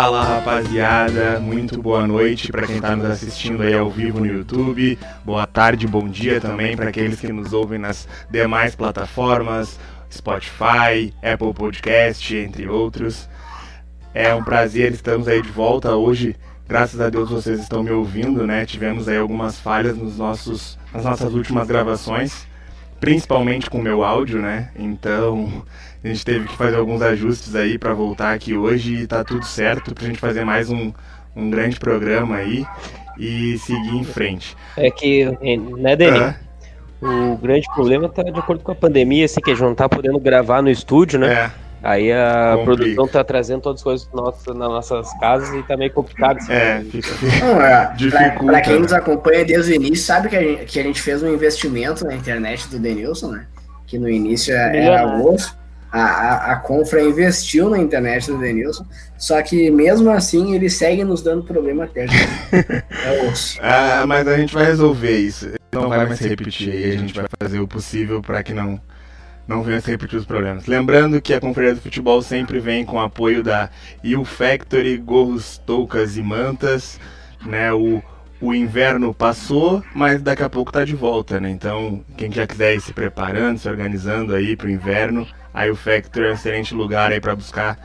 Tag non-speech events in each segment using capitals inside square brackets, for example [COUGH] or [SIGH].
Fala rapaziada, muito boa noite para quem está nos assistindo aí ao vivo no YouTube. Boa tarde, bom dia também para aqueles que nos ouvem nas demais plataformas, Spotify, Apple Podcast, entre outros. É um prazer, estamos aí de volta hoje. Graças a Deus vocês estão me ouvindo, né? Tivemos aí algumas falhas nos nossos, nas nossas últimas gravações, principalmente com o meu áudio, né? Então a gente teve que fazer alguns ajustes aí para voltar aqui hoje e tá tudo certo pra gente fazer mais um, um grande programa aí e seguir em frente. É que, né, Dani? O grande problema tá de acordo com a pandemia, assim, que a gente não tá podendo gravar no estúdio, né? É. Aí a Complica. produção tá trazendo todas as coisas nossas, nas nossas casas e tá meio complicado. Assim, é, fica. Não, é, pra, pra, quem nos acompanha desde o início, sabe que a gente, que a gente fez um investimento na internet do Denilson, né? Que no início era osso. A, a, a Confra investiu na internet do Denilson, só que mesmo assim ele segue nos dando problema até. [LAUGHS] é osso. Ah, mas a gente vai resolver isso. Não vai mais se repetir aí, a gente vai fazer o possível para que não não venha se repetir os problemas. Lembrando que a Conferência do Futebol sempre vem com apoio da U Factory, gorros, toucas e mantas, né? O, o inverno passou, mas daqui a pouco tá de volta, né? Então, quem já quiser ir se preparando, se organizando aí pro inverno, a U Factory é um excelente lugar aí para buscar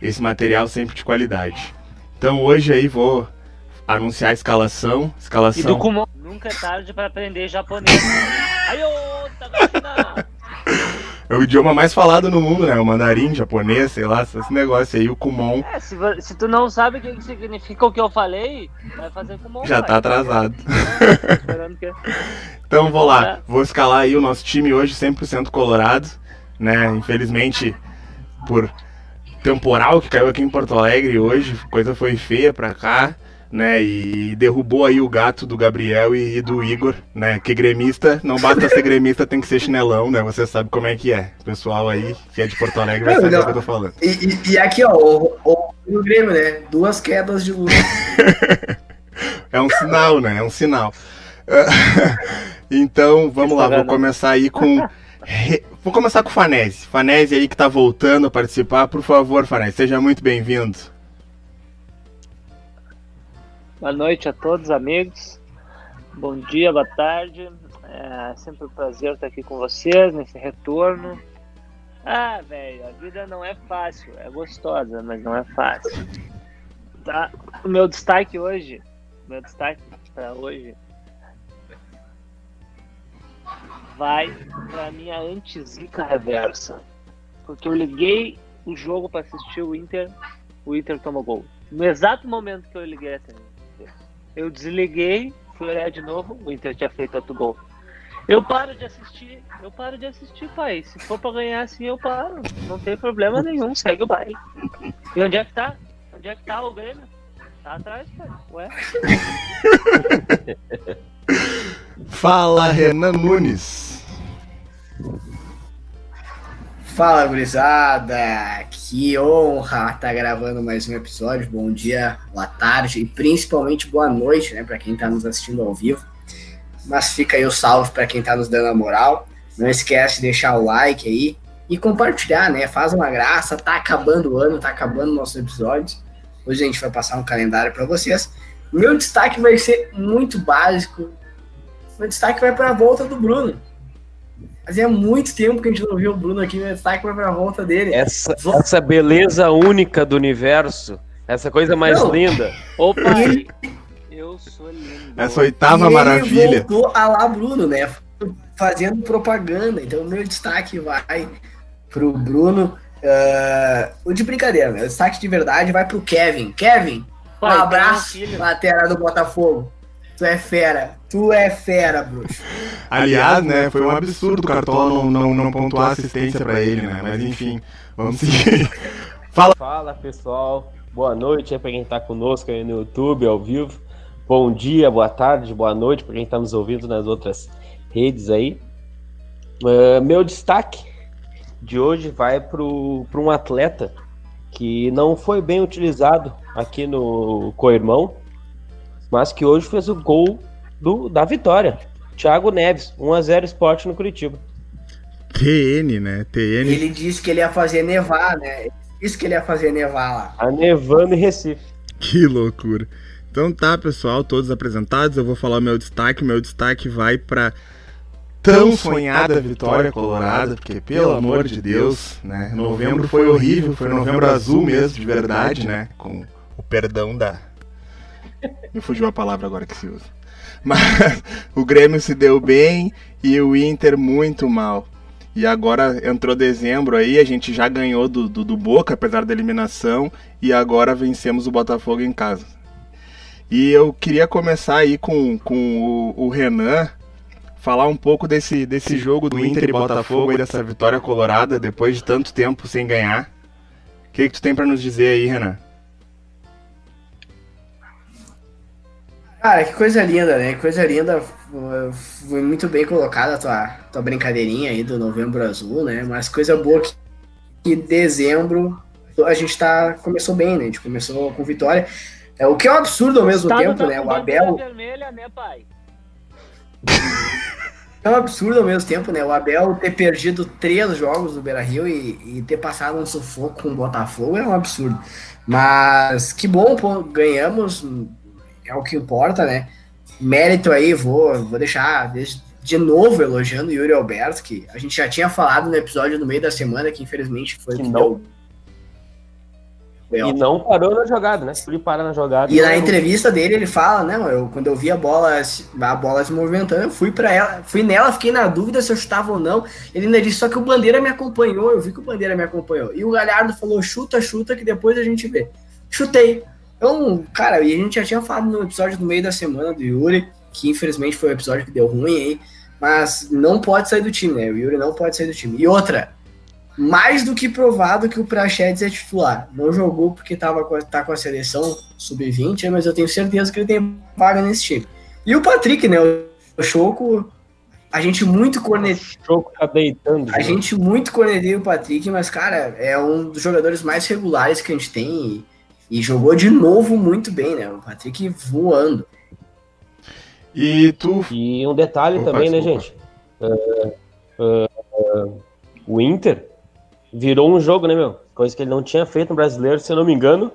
esse material sempre de qualidade. Então, hoje aí vou anunciar a escalação, escalação. E do Kumon, nunca é tarde para aprender japonês. Aí, é o idioma mais falado no mundo, né? O mandarim, japonês, sei lá, esse negócio aí, o Kumon. É, se, se tu não sabe o que significa o que eu falei, vai fazer Kumon. Já tá atrasado. que... então vou lá, vou escalar aí o nosso time hoje 100% colorado, né? Infelizmente, por temporal que caiu aqui em Porto Alegre hoje, coisa foi feia pra cá né? E derrubou aí o gato do Gabriel e, do Igor, né? Que gremista, não basta ser gremista, tem que ser chinelão, né? Você sabe como é que é. O pessoal aí, que é de Porto Alegre, vai saber o que eu tô falando. E, e, e aqui, ó, o, o, o Grêmio, né? Duas quedas de luz. [LAUGHS] é um sinal, né? É um sinal. [LAUGHS] então, vamos lá, vou começar aí com. Vou começar com o Fanese. Fanese aí que tá voltando a participar. Por favor, Fanese, seja muito bem-vindo. Boa noite a todos, amigos. Bom dia, boa tarde. É sempre um prazer estar aqui com vocês nesse retorno. Ah, velho, a vida não é fácil, é gostosa, mas não é fácil. Tá? O meu destaque hoje, meu destaque para hoje vai para minha anti-zica reversa. Porque eu liguei o jogo para assistir o Inter, o Inter tomou gol. No exato momento que eu liguei a TV. Eu desliguei, fui olhar de novo, o Inter tinha feito outro gol. Eu paro de assistir, eu paro de assistir, pai. Se for pra ganhar assim, eu paro. Não tem problema nenhum, segue o baile. E onde é que tá? Onde é que tá o Grêmio? Tá atrás, pai. Ué? [LAUGHS] Fala, Renan Nunes. Fala, gurizada! Que honra estar tá gravando mais um episódio. Bom dia, boa tarde e principalmente boa noite, né, para quem está nos assistindo ao vivo. Mas fica aí o salve para quem está nos dando a moral. Não esquece de deixar o like aí e compartilhar, né? Faz uma graça. Tá acabando o ano, tá acabando nossos episódios. Hoje a gente vai passar um calendário para vocês. Meu destaque vai ser muito básico. Meu destaque vai para a volta do Bruno. Fazia muito tempo que a gente não viu o Bruno aqui no destaque para a volta dele. Essa, essa beleza única do universo, essa coisa mais não. linda. Opa, ele... eu sou lindo. Essa oitava e maravilha. Ele voltou a lá Bruno, né? Fazendo propaganda. Então, meu destaque vai pro Bruno. Uh, o de brincadeira, né? O destaque de verdade vai pro Kevin. Kevin, um abraço, lateral do Botafogo. Tu é fera. Tu é fera, bruxo. [LAUGHS] Aliás, né, foi um absurdo o Cartola não, não, não pontuar assistência para ele, né? Mas enfim, vamos seguir. [LAUGHS] Fala. Fala, pessoal. Boa noite aí pra quem tá conosco aí no YouTube, ao vivo. Bom dia, boa tarde, boa noite para quem tá nos ouvindo nas outras redes aí. Uh, meu destaque de hoje vai para um atleta que não foi bem utilizado aqui no Coirmão, mas que hoje fez o gol do, da vitória. Thiago Neves, 1x0 esporte no Curitiba. TN, né? TN. Ele disse que ele ia fazer nevar, né? Isso que ele ia fazer nevar lá. Tá nevando em Recife. Que loucura. Então tá, pessoal, todos apresentados. Eu vou falar o meu destaque. Meu destaque vai para tão sonhada vitória colorada, porque pelo amor de Deus, né? Novembro foi horrível, foi novembro azul mesmo, de verdade, né? Com o perdão da. Me fugiu a palavra agora que se usa. Mas [LAUGHS] o Grêmio se deu bem e o Inter muito mal. E agora entrou dezembro aí, a gente já ganhou do, do, do, Boca, apesar da eliminação, e agora vencemos o Botafogo em casa. E eu queria começar aí com, com o, o Renan, falar um pouco desse, desse jogo do Inter e Botafogo aí, dessa vitória colorada, depois de tanto tempo sem ganhar. O que, que tu tem para nos dizer aí, Renan? Cara, que coisa linda, né? Coisa linda. Foi muito bem colocada a tua, tua brincadeirinha aí do Novembro Azul, né? Mas coisa boa que, que dezembro a gente tá, começou bem, né? A gente começou com vitória. É, o que é um absurdo ao mesmo tá tempo, né? O Abel. Vermelha, né, pai? [LAUGHS] É um absurdo ao mesmo tempo, né? O Abel ter perdido três jogos do Beira Rio e, e ter passado um sufoco com o Botafogo é um absurdo. Mas que bom, pô, ganhamos é o que importa, né? Mérito aí, vou, vou deixar de novo elogiando o Yuri Alberto, que a gente já tinha falado no episódio no meio da semana, que infelizmente foi que, não. E não parou na jogada, né? Ele para na jogada. E na entrevista dele ele fala, né? Eu, quando eu vi a bola, a bola se movimentando, eu fui para ela, fui nela, fiquei na dúvida se eu chutava ou não. Ele ainda disse só que o Bandeira me acompanhou, eu vi que o Bandeira me acompanhou. E o Galhardo falou: chuta, chuta, que depois a gente vê. Chutei. Então, cara, e a gente já tinha falado no episódio do meio da semana do Yuri, que infelizmente foi um episódio que deu ruim aí, mas não pode sair do time, né? O Yuri não pode sair do time. E outra, mais do que provado que o Prachedes é titular. Não jogou porque tava, tá com a seleção sub-20, mas eu tenho certeza que ele tem vaga nesse time. E o Patrick, né? O Choco, a gente muito corneteia. O Choco tá deitando. A gente muito corneteia o Patrick, mas, cara, é um dos jogadores mais regulares que a gente tem. E e jogou de novo muito bem, né? O Patrick voando. E tu. E um detalhe Opa, também, né, desculpa. né, gente? Uh, uh, uh, o Inter virou um jogo, né, meu? Coisa que ele não tinha feito no brasileiro, se eu não me engano.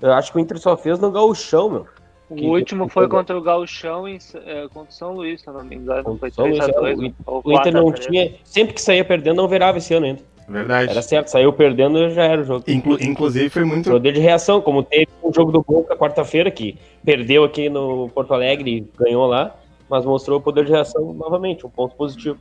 Eu acho que o Inter só fez no Gauchão, meu. O que, último que, foi contra o Gauchão e é, contra o São Luís, se eu não me engano. Foi 3 Luís, 2, é, o, o Inter não tinha. Sempre que saía perdendo, não virava esse ano ainda. Verdade. Era certo, saiu perdendo já era o jogo. Inclu inclusive foi muito. Poder de reação, como teve o um jogo do Boca quarta-feira, que perdeu aqui no Porto Alegre e ganhou lá, mas mostrou o poder de reação novamente, um ponto positivo.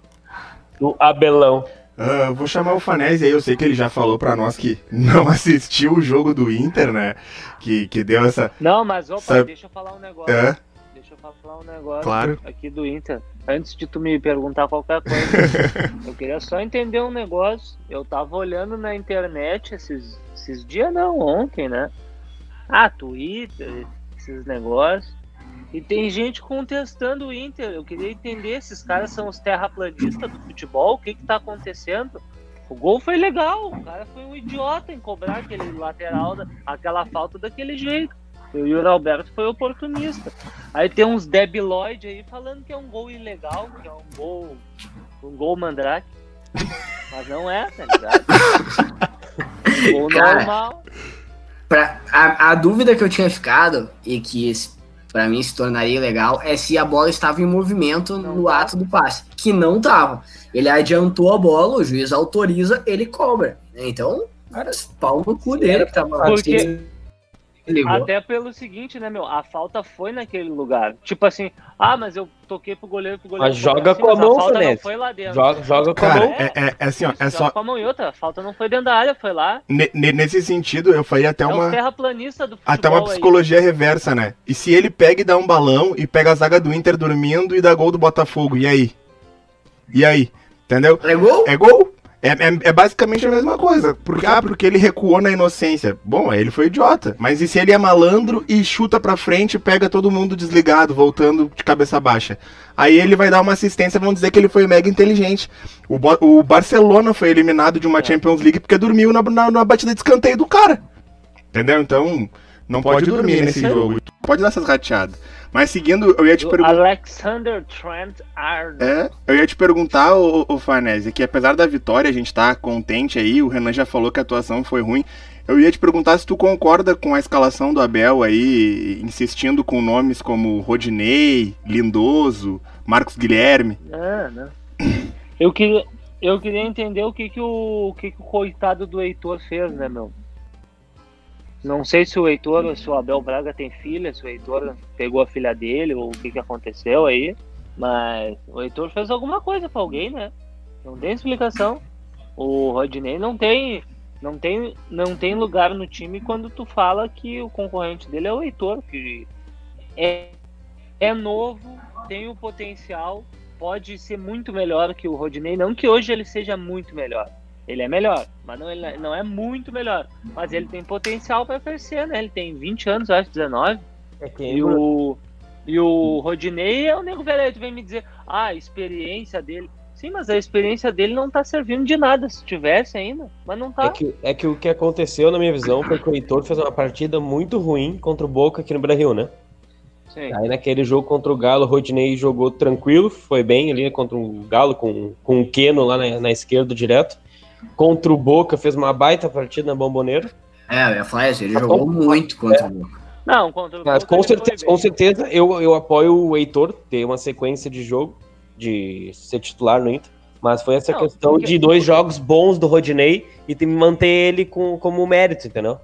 Do Abelão. Uh, vou chamar o Fanese aí, eu sei que ele já falou para nós que não [LAUGHS] assistiu o jogo do Inter, né? Que, que deu essa. Não, mas opa, essa... deixa eu falar um negócio. É? Eu falar um negócio claro. aqui do Inter antes de tu me perguntar qualquer coisa, [LAUGHS] eu queria só entender um negócio. Eu tava olhando na internet esses, esses dias, não, ontem, né? Ah, Twitter, esses negócios. E tem gente contestando o Inter. Eu queria entender, esses caras são os terraplanistas do futebol? O que que tá acontecendo? O gol foi legal, o cara foi um idiota em cobrar aquele lateral, aquela falta daquele jeito. O Yuri Alberto foi oportunista. Aí tem uns debiloid aí falando que é um gol ilegal, que é um gol. Um gol mandrake. Mas não é, tá ligado? gol Cara, normal. Pra, a, a dúvida que eu tinha ficado, e que para mim se tornaria legal, é se a bola estava em movimento não no tá. ato do passe. Que não tava. Ele adiantou a bola, o juiz autoriza, ele cobra. Então, cara, pau no cu dele que tava lá. Porque até pelo seguinte, né, meu? A falta foi naquele lugar. Tipo assim, ah, mas eu toquei pro goleiro, pro goleiro. Mas joga assim, com a mão, a não foi lá dentro. Joga, joga com a mão. É, é, é assim, ó, é só. com a mão e outra. A falta não foi dentro da área, foi lá. nesse sentido, eu faria até é uma. terraplanista do até uma psicologia aí. reversa, né? E se ele pega e dá um balão e pega a zaga do Inter dormindo e dá gol do Botafogo, e aí? E aí? Entendeu? É gol? É gol? É, é, é, basicamente a mesma coisa. Porque, ah, porque ele recuou na inocência. Bom, ele foi idiota. Mas e se ele é malandro e chuta pra frente e pega todo mundo desligado, voltando de cabeça baixa? Aí ele vai dar uma assistência, vão dizer que ele foi mega inteligente. O, o Barcelona foi eliminado de uma Champions League porque dormiu na, na, na batida de escanteio do cara. Entendeu? Então, não pode, pode dormir, dormir nesse jogo. Pode dar essas rateadas. Mas seguindo, eu ia te perguntar. Alexander Trent Arnold. É, eu ia te perguntar, o, o Farnese, que apesar da vitória, a gente tá contente aí, o Renan já falou que a atuação foi ruim. Eu ia te perguntar se tu concorda com a escalação do Abel aí, insistindo com nomes como Rodinei, Lindoso, Marcos Guilherme. Não, não. Eu queria, eu queria entender o que, que, o, o que, que o coitado do Heitor fez, né, meu? Não sei se o Heitor ou se o Abel Braga tem filha, se o Heitor pegou a filha dele ou o que, que aconteceu aí. Mas o Heitor fez alguma coisa pra alguém, né? Não tem explicação. O Rodinei não tem, não tem, não tem lugar no time quando tu fala que o concorrente dele é o Heitor, que é, é novo, tem o potencial, pode ser muito melhor que o Rodinei. Não que hoje ele seja muito melhor. Ele é melhor, mas não, ele não é muito melhor. Mas ele tem potencial para crescer, né? Ele tem 20 anos, acho, 19. É que E o, e o Rodinei é o nego velho. Tu vem me dizer, ah, a experiência dele. Sim, mas a experiência dele não tá servindo de nada, se tivesse ainda. Mas não tá. É que, é que o que aconteceu, na minha visão, foi que o Heitor fez uma partida muito ruim contra o Boca aqui no Brasil, né? Sim. Aí naquele jogo contra o Galo, o Rodinei jogou tranquilo, foi bem ali contra o Galo, com, com o Keno lá na, na esquerda direto. Contra o Boca, fez uma baita partida na Bomboneira. É, eu ia falar isso, ele Tá jogou bom. muito contra o Boca. Não, contra o Mas Boca com certeza, com certeza eu, eu apoio o Heitor ter uma sequência de jogo, de ser titular no Inter. Mas foi essa Não, questão porque- de dois jogos bons do Rodinei e tem que manter ele com, como mérito, entendeu?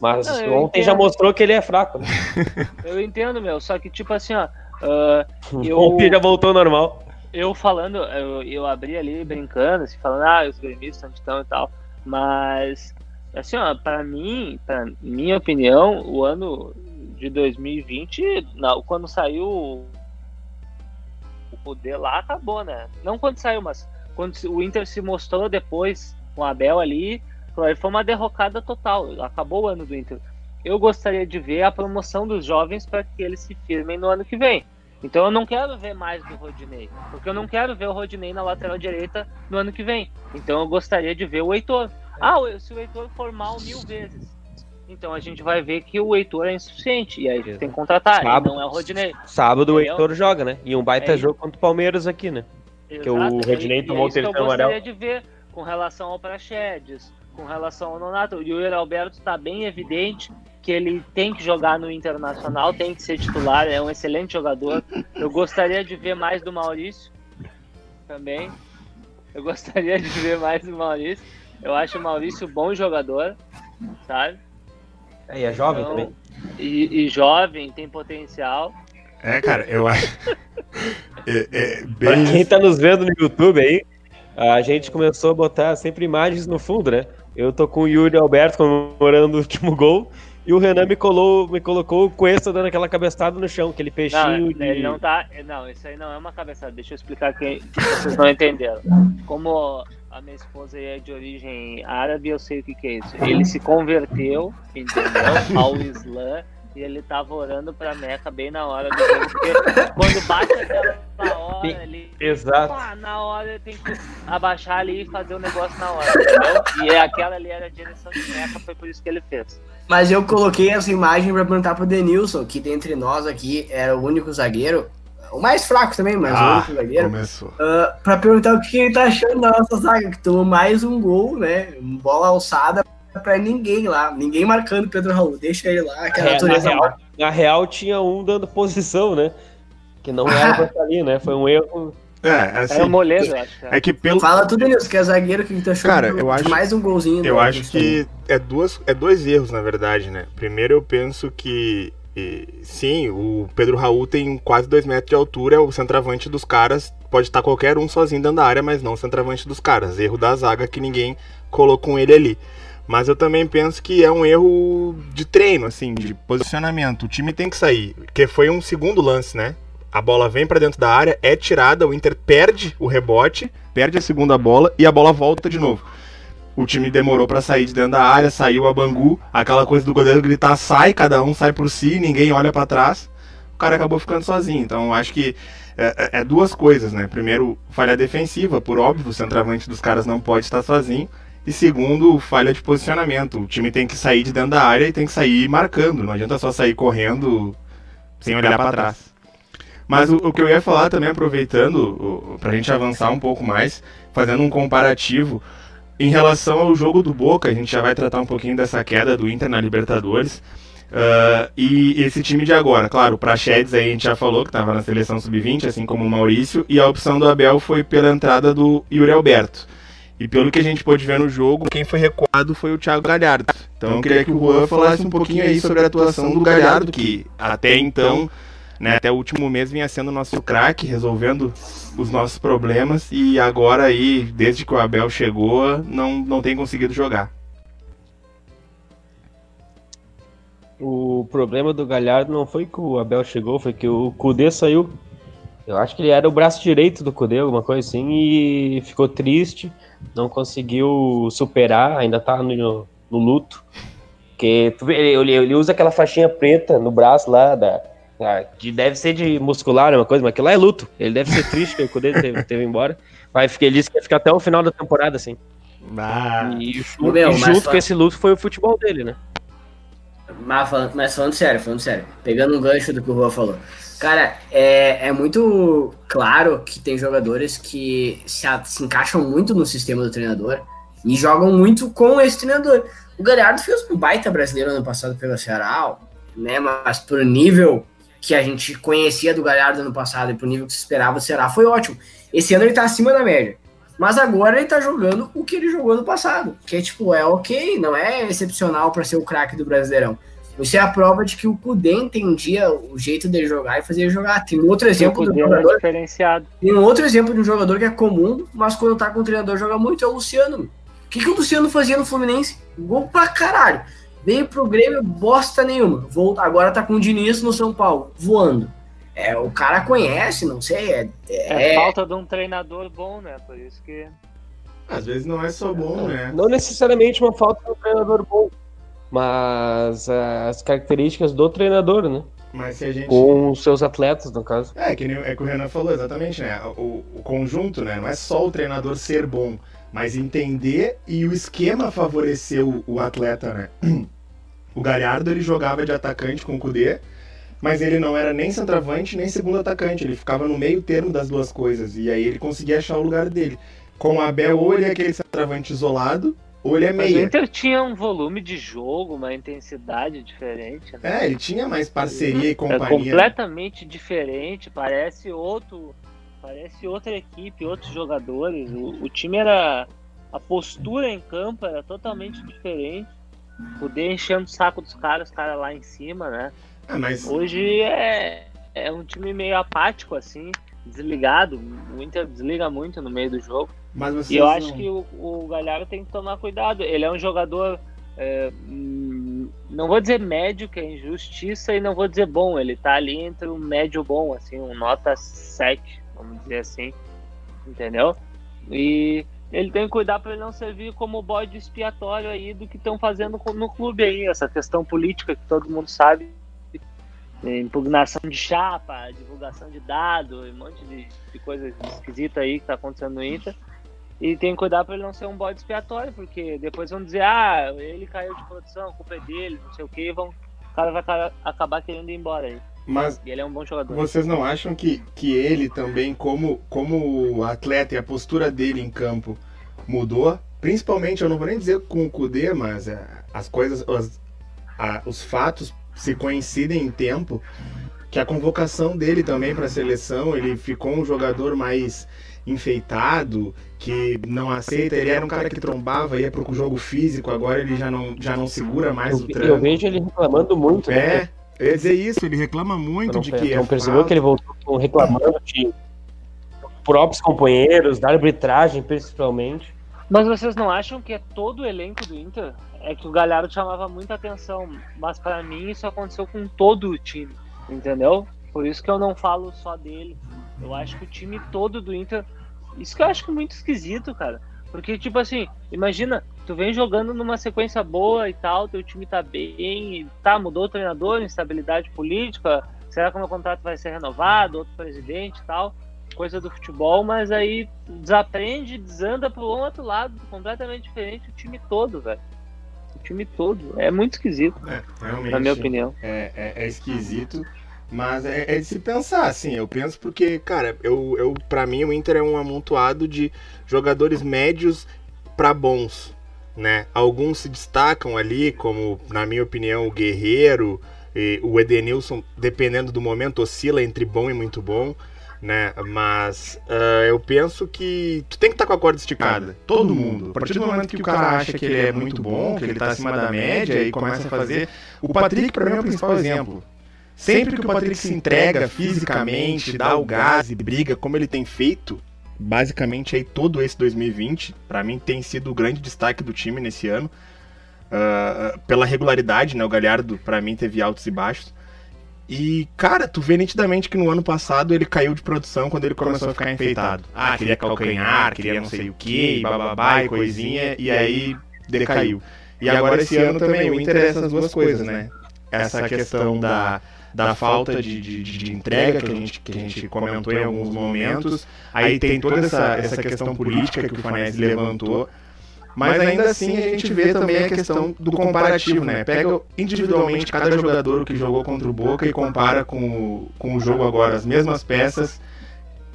Mas Não, ontem já entendo. mostrou que ele é fraco. Né? [LAUGHS] Eu entendo, meu. Só que, tipo assim, ó. [LAUGHS] ah, Eu- Ontem já voltou ao normal. Eu falando, eu, eu abri ali brincando, assim, falando, ah, os gremistas estão e tal. Mas, assim, ó, pra mim, pra minha opinião, o ano de 2020, não, quando saiu o poder lá, acabou, né? Não quando saiu, mas quando o Inter se mostrou depois com o Abel ali, foi uma derrocada total. Acabou o ano do Inter. Eu gostaria de ver a promoção dos jovens para que eles se firmem no ano que vem. Então eu não quero ver mais do Rodinei, porque eu não quero ver o Rodinei na lateral direita no ano que vem. Então eu gostaria de ver o Heitor. Ah, o- se o Heitor for mal mil vezes, então a gente vai ver que o Heitor é insuficiente e aí tem que contratar. Sábado. E não é o Rodinei. Sábado o Entendeu? Heitor joga, né? E um baita É. jogo contra o Palmeiras aqui, né? Que o Exato, Rodinei e- tomou e o terceiro Eu gostaria amarelo. de ver com relação ao Praxedes, com relação ao Nonato. O Yuri Alberto está bem evidente que ele tem que jogar no Internacional, tem que ser titular, é um excelente jogador. Eu gostaria de ver mais do Maurício também. Eu gostaria de ver mais do Maurício. Eu acho o Maurício um bom jogador, sabe? É, e é jovem Então, também. E, e jovem, tem potencial. É, cara, eu acho. [LAUGHS] É, é Pra bem. quem tá nos vendo no YouTube aí, a gente começou a botar sempre imagens no fundo, né? Eu tô com o Yuri Alberto comemorando o último gol e o Renan me, colou, me colocou o Cuesta dando aquela cabeçada no chão, aquele Não, peixinho de... ele não tá. Não, isso aí não é uma cabeçada. Deixa eu explicar que vocês não entenderam. Como a minha esposa é de origem árabe, eu sei o que, que é isso. Ele se converteu, entendeu? Ao Islã. E ele tava orando pra Meca bem na hora do jogo. Porque quando bate aquela hora ali. Exato. pá, na hora tem que abaixar ali e fazer o negócio na hora, entendeu? E aquela ali era a direção de Meca, foi por isso que ele fez. Mas eu coloquei essa imagem pra perguntar pro Denilson, que dentre nós aqui era o único zagueiro, o mais fraco também, mas o Ah, único zagueiro, começou. ah, pra perguntar o que ele tá achando da nossa zaga, que tomou mais um gol, né? Bola alçada pra ninguém lá, ninguém marcando Pedro Raul, deixa ele lá, que a É, na, natureza real, na real, tinha um dando posição, né? Que não era pra [LAUGHS] estar ali, né? Foi um erro. É, o assim. Moledo, eu acho. É que pelo. Fala tu, Denilson, que é zagueiro, que tu achou Cara, eu acho- mais um golzinho. Eu acho que é, duas, é dois erros, na verdade, né? Primeiro, eu penso que, e, sim, o Pedro Raul tem quase dois metros de altura, é o centroavante dos caras. Pode estar qualquer um sozinho dentro da área, mas não o centroavante dos caras. Erro da zaga que ninguém colocou ele ali. Mas eu também penso que é um erro de treino, assim, de posicionamento. O time tem que sair, porque foi um segundo lance, né? A bola vem pra dentro da área, é tirada, o Inter perde o rebote, perde a segunda bola e a bola volta de novo. O time demorou pra sair de dentro da área, saiu a Bangu, aquela coisa do goleiro gritar sai, cada um sai por si, ninguém olha pra trás. O cara acabou ficando sozinho. Então acho que é, é- é duas coisas, né? Primeiro, falha defensiva, por óbvio, o centroavante dos caras não pode estar sozinho. E segundo, falha de posicionamento. O time tem que sair de dentro da área e tem que sair marcando. Não adianta só sair correndo sem olhar pra trás. Mas o, o que eu ia falar também, aproveitando, para a gente avançar um pouco mais, fazendo um comparativo, em relação ao jogo do Boca, a gente já vai tratar um pouquinho dessa queda do Inter na Libertadores. Uh, e esse time de agora, claro, o Prachedes aí a gente já falou que estava na seleção sub-20, assim como o Maurício, e a opção do Abel foi pela entrada do Yuri Alberto. E pelo que a gente pôde ver no jogo, quem foi recuado foi o Thiago Galhardo. Então eu queria que o Juan falasse um pouquinho aí sobre a atuação do Galhardo, que até então, né, até o último mês vinha sendo nosso craque, resolvendo os nossos problemas, e agora aí, desde que o Abel chegou, não, não tem conseguido jogar. O problema do Galhardo não foi que o Abel chegou, foi que o Kudê saiu. Eu acho que ele era o braço direito do Kudê, alguma coisa assim, e ficou triste, não conseguiu superar, ainda tá no, no luto. Porque ele, ele, usa aquela faixinha preta no braço lá, da, deve ser de muscular, uma coisa, mas aquilo lá é luto. Ele deve ser triste que o Kudê teve, [LAUGHS] teve embora. Vai, ele disse que ia ficar até o final da temporada, assim. Ah. E, e junto com esse luto foi o futebol dele, né? Mas falando, mas falando sério, falando sério, pegando um gancho do que o Rua falou. Cara, é, é muito claro que tem jogadores que se, se encaixam muito no sistema do treinador e jogam muito com esse treinador. O Galhardo fez um baita brasileiro ano passado pelo Ceará, né? Mas pro nível que a gente conhecia do Galhardo ano passado e pro nível que se esperava Ceará, foi ótimo. Esse ano ele tá acima da média. Mas agora ele tá jogando o que ele jogou no passado, que é tipo, é ok, não é excepcional para ser o craque do Brasileirão. Isso é a prova de que o Kudê entendia o jeito dele jogar e fazia ele jogar. Tem um outro exemplo do jogador. Diferenciado. Tem um outro exemplo de um jogador que é comum, mas quando tá com o treinador joga muito, é o Luciano. O que, que o Luciano fazia no Fluminense? Gol pra caralho. Veio pro Grêmio, bosta nenhuma. Volta, agora tá com o Diniz no São Paulo, voando. É, o cara conhece, não sei. É, é... é falta de um treinador bom, né? Por isso que. Às vezes não é só bom, né? Não necessariamente uma falta de um treinador bom, mas uh, as características do treinador, né? Mas se a gente... Com os seus atletas, no caso. É, que, é que o Renan falou, exatamente, né? O, o conjunto, né? Não é só o treinador ser bom, mas entender e o esquema favorecer o, o atleta, né? [CLEARS THROAT] O Galhardo, ele jogava de atacante com o Kudê, mas ele não era nem centroavante nem segundo atacante, ele ficava no meio termo das duas coisas, e aí ele conseguia achar o lugar dele. Com o Abel, ou ele é aquele centroavante isolado, ou ele é. Mas o Inter tinha um volume de jogo, uma intensidade diferente. Né? É, ele tinha mais parceria e é companhia. É completamente diferente, parece outro, parece outra equipe, outros jogadores. O, o time era a postura em campo era totalmente diferente. Poder enchendo o saco dos caras, os caras lá em cima, né? É, mas... Hoje é, é um time meio apático, assim, desligado. O Inter desliga muito no meio do jogo. Mas e eu não... acho que o, o Galhardo tem que tomar cuidado. Ele é um jogador. É, hum, não vou dizer médio, que é injustiça, e não vou dizer bom. Ele tá ali entre o médio bom, assim, um nota 7, vamos dizer assim. Entendeu? E ele tem que cuidar para ele não servir como bode expiatório aí do que estão fazendo no clube aí, essa questão política que todo mundo sabe impugnação de chapa, divulgação de dados, um monte de, de coisa esquisita aí que tá acontecendo no Inter. E tem que cuidar para ele não ser um bode expiatório, porque depois vão dizer, ah, ele caiu de produção, a culpa é dele, não sei o que, vão, o cara vai acabar querendo ir embora aí. Mas e ele é um bom jogador. Vocês não acham que, que ele também, como, como atleta e a postura dele em campo mudou? Principalmente, eu não vou nem dizer com o Kudê, mas é, as coisas, as, a, os fatos se coincidem em tempo, que a convocação dele também para a seleção, ele ficou um jogador mais enfeitado, que não aceita, ele era um cara que trombava, ia pro jogo físico, agora ele já não, já não segura mais eu, o tranco. Eu vejo ele reclamando muito. Né? É, eu ia dizer isso, ele reclama muito não, de que não é percebeu que ele voltou reclamando de próprios companheiros, da arbitragem principalmente. Mas vocês não acham que é todo o elenco do Inter? É que o Galhardo chamava muita atenção, mas para mim isso aconteceu com todo o time, entendeu? Por isso que eu não falo só dele. Eu acho que o time todo do Inter. Isso que eu acho muito esquisito, cara. Porque, tipo assim, imagina, tu vem jogando numa sequência boa e tal, teu time tá bem, tá, mudou o treinador, instabilidade política, será que o meu contrato vai ser renovado, outro presidente e tal coisa do futebol, mas aí desaprende, desanda pro outro lado, completamente diferente o time todo, velho. O time todo. É muito esquisito. É. Na minha opinião. É, é, é esquisito. Mas é, é, de se pensar, assim, eu penso porque, cara, eu, eu para mim o Inter é um amontoado de jogadores médios para bons, né? Alguns se destacam ali, como, na minha opinião, o Guerreiro, o Edenilson, dependendo do momento, oscila entre bom e muito bom, né? Mas uh, eu penso que tu tem que estar tá com a corda esticada. Todo mundo. A partir do momento que o cara acha que ele é muito bom, que ele está acima da média e começa a fazer. O Patrick, para mim, é o principal exemplo. Sempre que o Patrick se entrega fisicamente, dá o gás e briga como ele tem feito, basicamente aí todo esse 2020, para mim tem sido o grande destaque do time nesse ano. Uh, pela regularidade, né? O Galhardo, para mim, teve altos e baixos. E, cara, tu vê nitidamente que no ano passado ele caiu de produção quando ele começou a ficar enfeitado. Ah, queria calcanhar, queria não sei o que, bababá e coisinha, e aí decaiu. E agora esse ano também o Inter é essas duas coisas, né? Essa questão da da falta de, de, de, entrega que a, gente, que a gente comentou em alguns momentos. Aí tem toda essa, essa questão política que o Fanese levantou. Mas ainda assim a gente vê também a questão do comparativo, né? Pega individualmente cada jogador que jogou contra o Boca e compara com o, com o jogo agora, as mesmas peças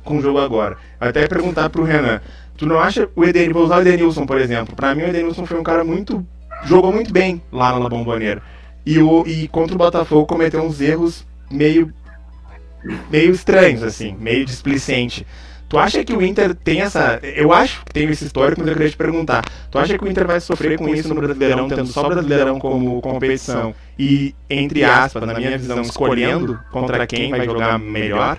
com o jogo agora. Até perguntar pro Renan, tu não acha o Edenilson, vou usar o Edenilson, por exemplo. Para mim o Edenilson foi um cara muito jogou muito bem lá na Bomboneira. E, o, e contra o Botafogo cometeu uns erros meio, meio estranhos, assim, meio displicente. Tu acha que o Inter tem essa. Eu acho que tem esse histórico, mas eu queria te perguntar. Tu acha que o Inter vai sofrer com isso no Brasileirão, tendo só o Brasileirão como competição e, entre aspas, na minha visão, escolhendo contra quem vai jogar melhor?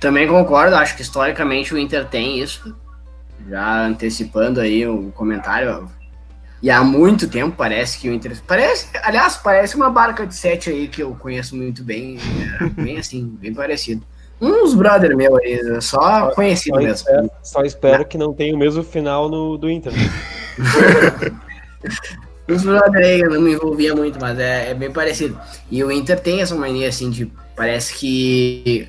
Também concordo, acho que historicamente o Inter tem isso. Já antecipando aí o comentário, e há muito tempo parece que o Inter. Parece, aliás, parece uma barca de sete aí que eu conheço muito bem. É, bem assim, bem parecido. Uns brother meu aí, só conhecido só mesmo. Espero, só espero que não tenha o mesmo final no, do Inter. [LAUGHS] Uns brother aí eu não me envolvia muito, mas é, é bem parecido. E o Inter tem essa mania assim de. Parece que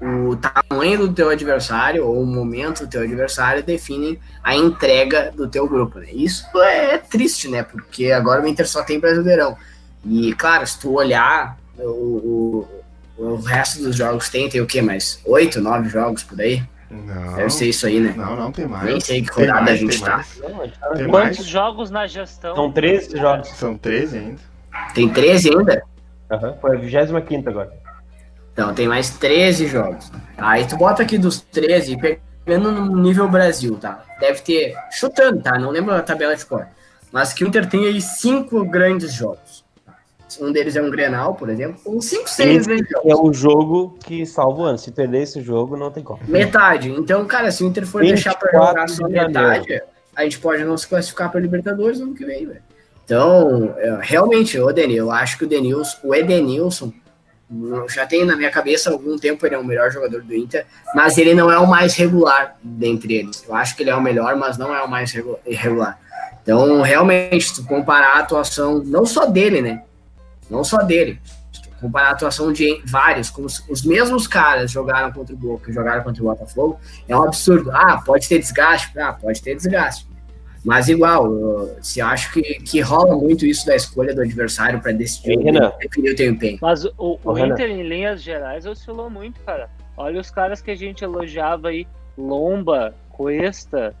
o tamanho do teu adversário ou o momento do teu adversário definem a entrega do teu grupo. Né? Isso é triste, né? Porque agora o Inter só tem Brasileirão. E, claro, se tu olhar o, o, o resto dos jogos tem, tem o quê? Mais oito, nove jogos por aí? Não. Deve ser isso aí, né? Não, não tem mais. Nem sei que rodada a gente tá. Quantos mais? jogos na gestão? São 13 jogos. São 13 ainda. Tem 13 ainda? Uhum. Foi a 25 agora. Então, tem mais 13 jogos. Aí tu bota aqui dos 13, pegando no nível Brasil, tá? Deve ter, chutando, tá? Não lembro a tabela de cor. Mas que o Inter tem aí cinco grandes jogos. Um deles é um Grenal, por exemplo. Um 5, 6 grandes jogos. É o jogo que salva o ano. Se perder esse jogo, não tem como. Metade. Então, cara, se o Inter for deixar pra jogar só metade, a gente pode não se classificar para Libertadores no ano que vem, velho. Então, é, realmente, o Denil, eu acho que o Denilson, o Edenilson já tem na minha cabeça há algum tempo ele é o melhor jogador do Inter, mas ele não é o mais regular dentre eles. Eu acho que ele é o melhor, mas não é o mais regular. Então, realmente, se tu comparar a atuação, não só dele, né? Não só dele. Se tu comparar a atuação de vários, como os mesmos caras jogaram contra o Boca, jogaram contra o Botafogo, é um absurdo. Ah, pode ter desgaste? Ah, pode ter desgaste. Mas igual, se acho que, que rola muito isso da escolha do adversário para decidir definir o teu empenho. Mas o, o Inter, em linhas gerais, oscilou muito, cara. Olha os caras que a gente elogiava aí, Lomba, Cuesta.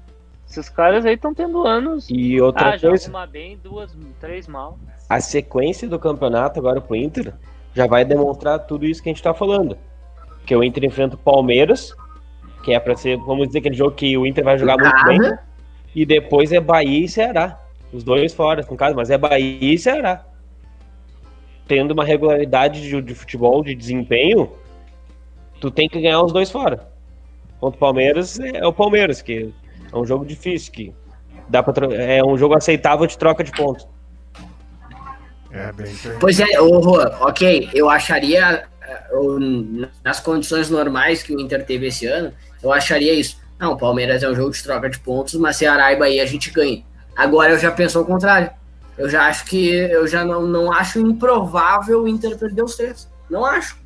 Esses caras aí estão tendo anos. E outra ah, coisa. uma bem, duas, três mal. A sequência do campeonato agora pro Inter já vai demonstrar tudo isso que a gente tá falando. Que o Inter enfrenta o Palmeiras, que é para ser, vamos dizer, aquele jogo que o Inter vai jogar muito bem. E depois é Bahia e Ceará. Os dois fora, no caso, mas é Bahia e Ceará. Tendo uma regularidade de, de futebol, de desempenho, tu tem que ganhar os dois fora. Contra o Palmeiras é, o Palmeiras, que é um jogo difícil, que dá pra, é um jogo aceitável de troca de pontos. É, bem pois é, ô, Juan, ok, eu acharia, eu, nas condições normais que o Inter teve esse ano, eu acharia isso. Não, o Palmeiras é um jogo de troca de pontos, mas Ceará e Bahia a gente ganha. Agora eu já penso ao contrário. Eu já acho que eu já não, não acho improvável o Inter perder os três. Não acho.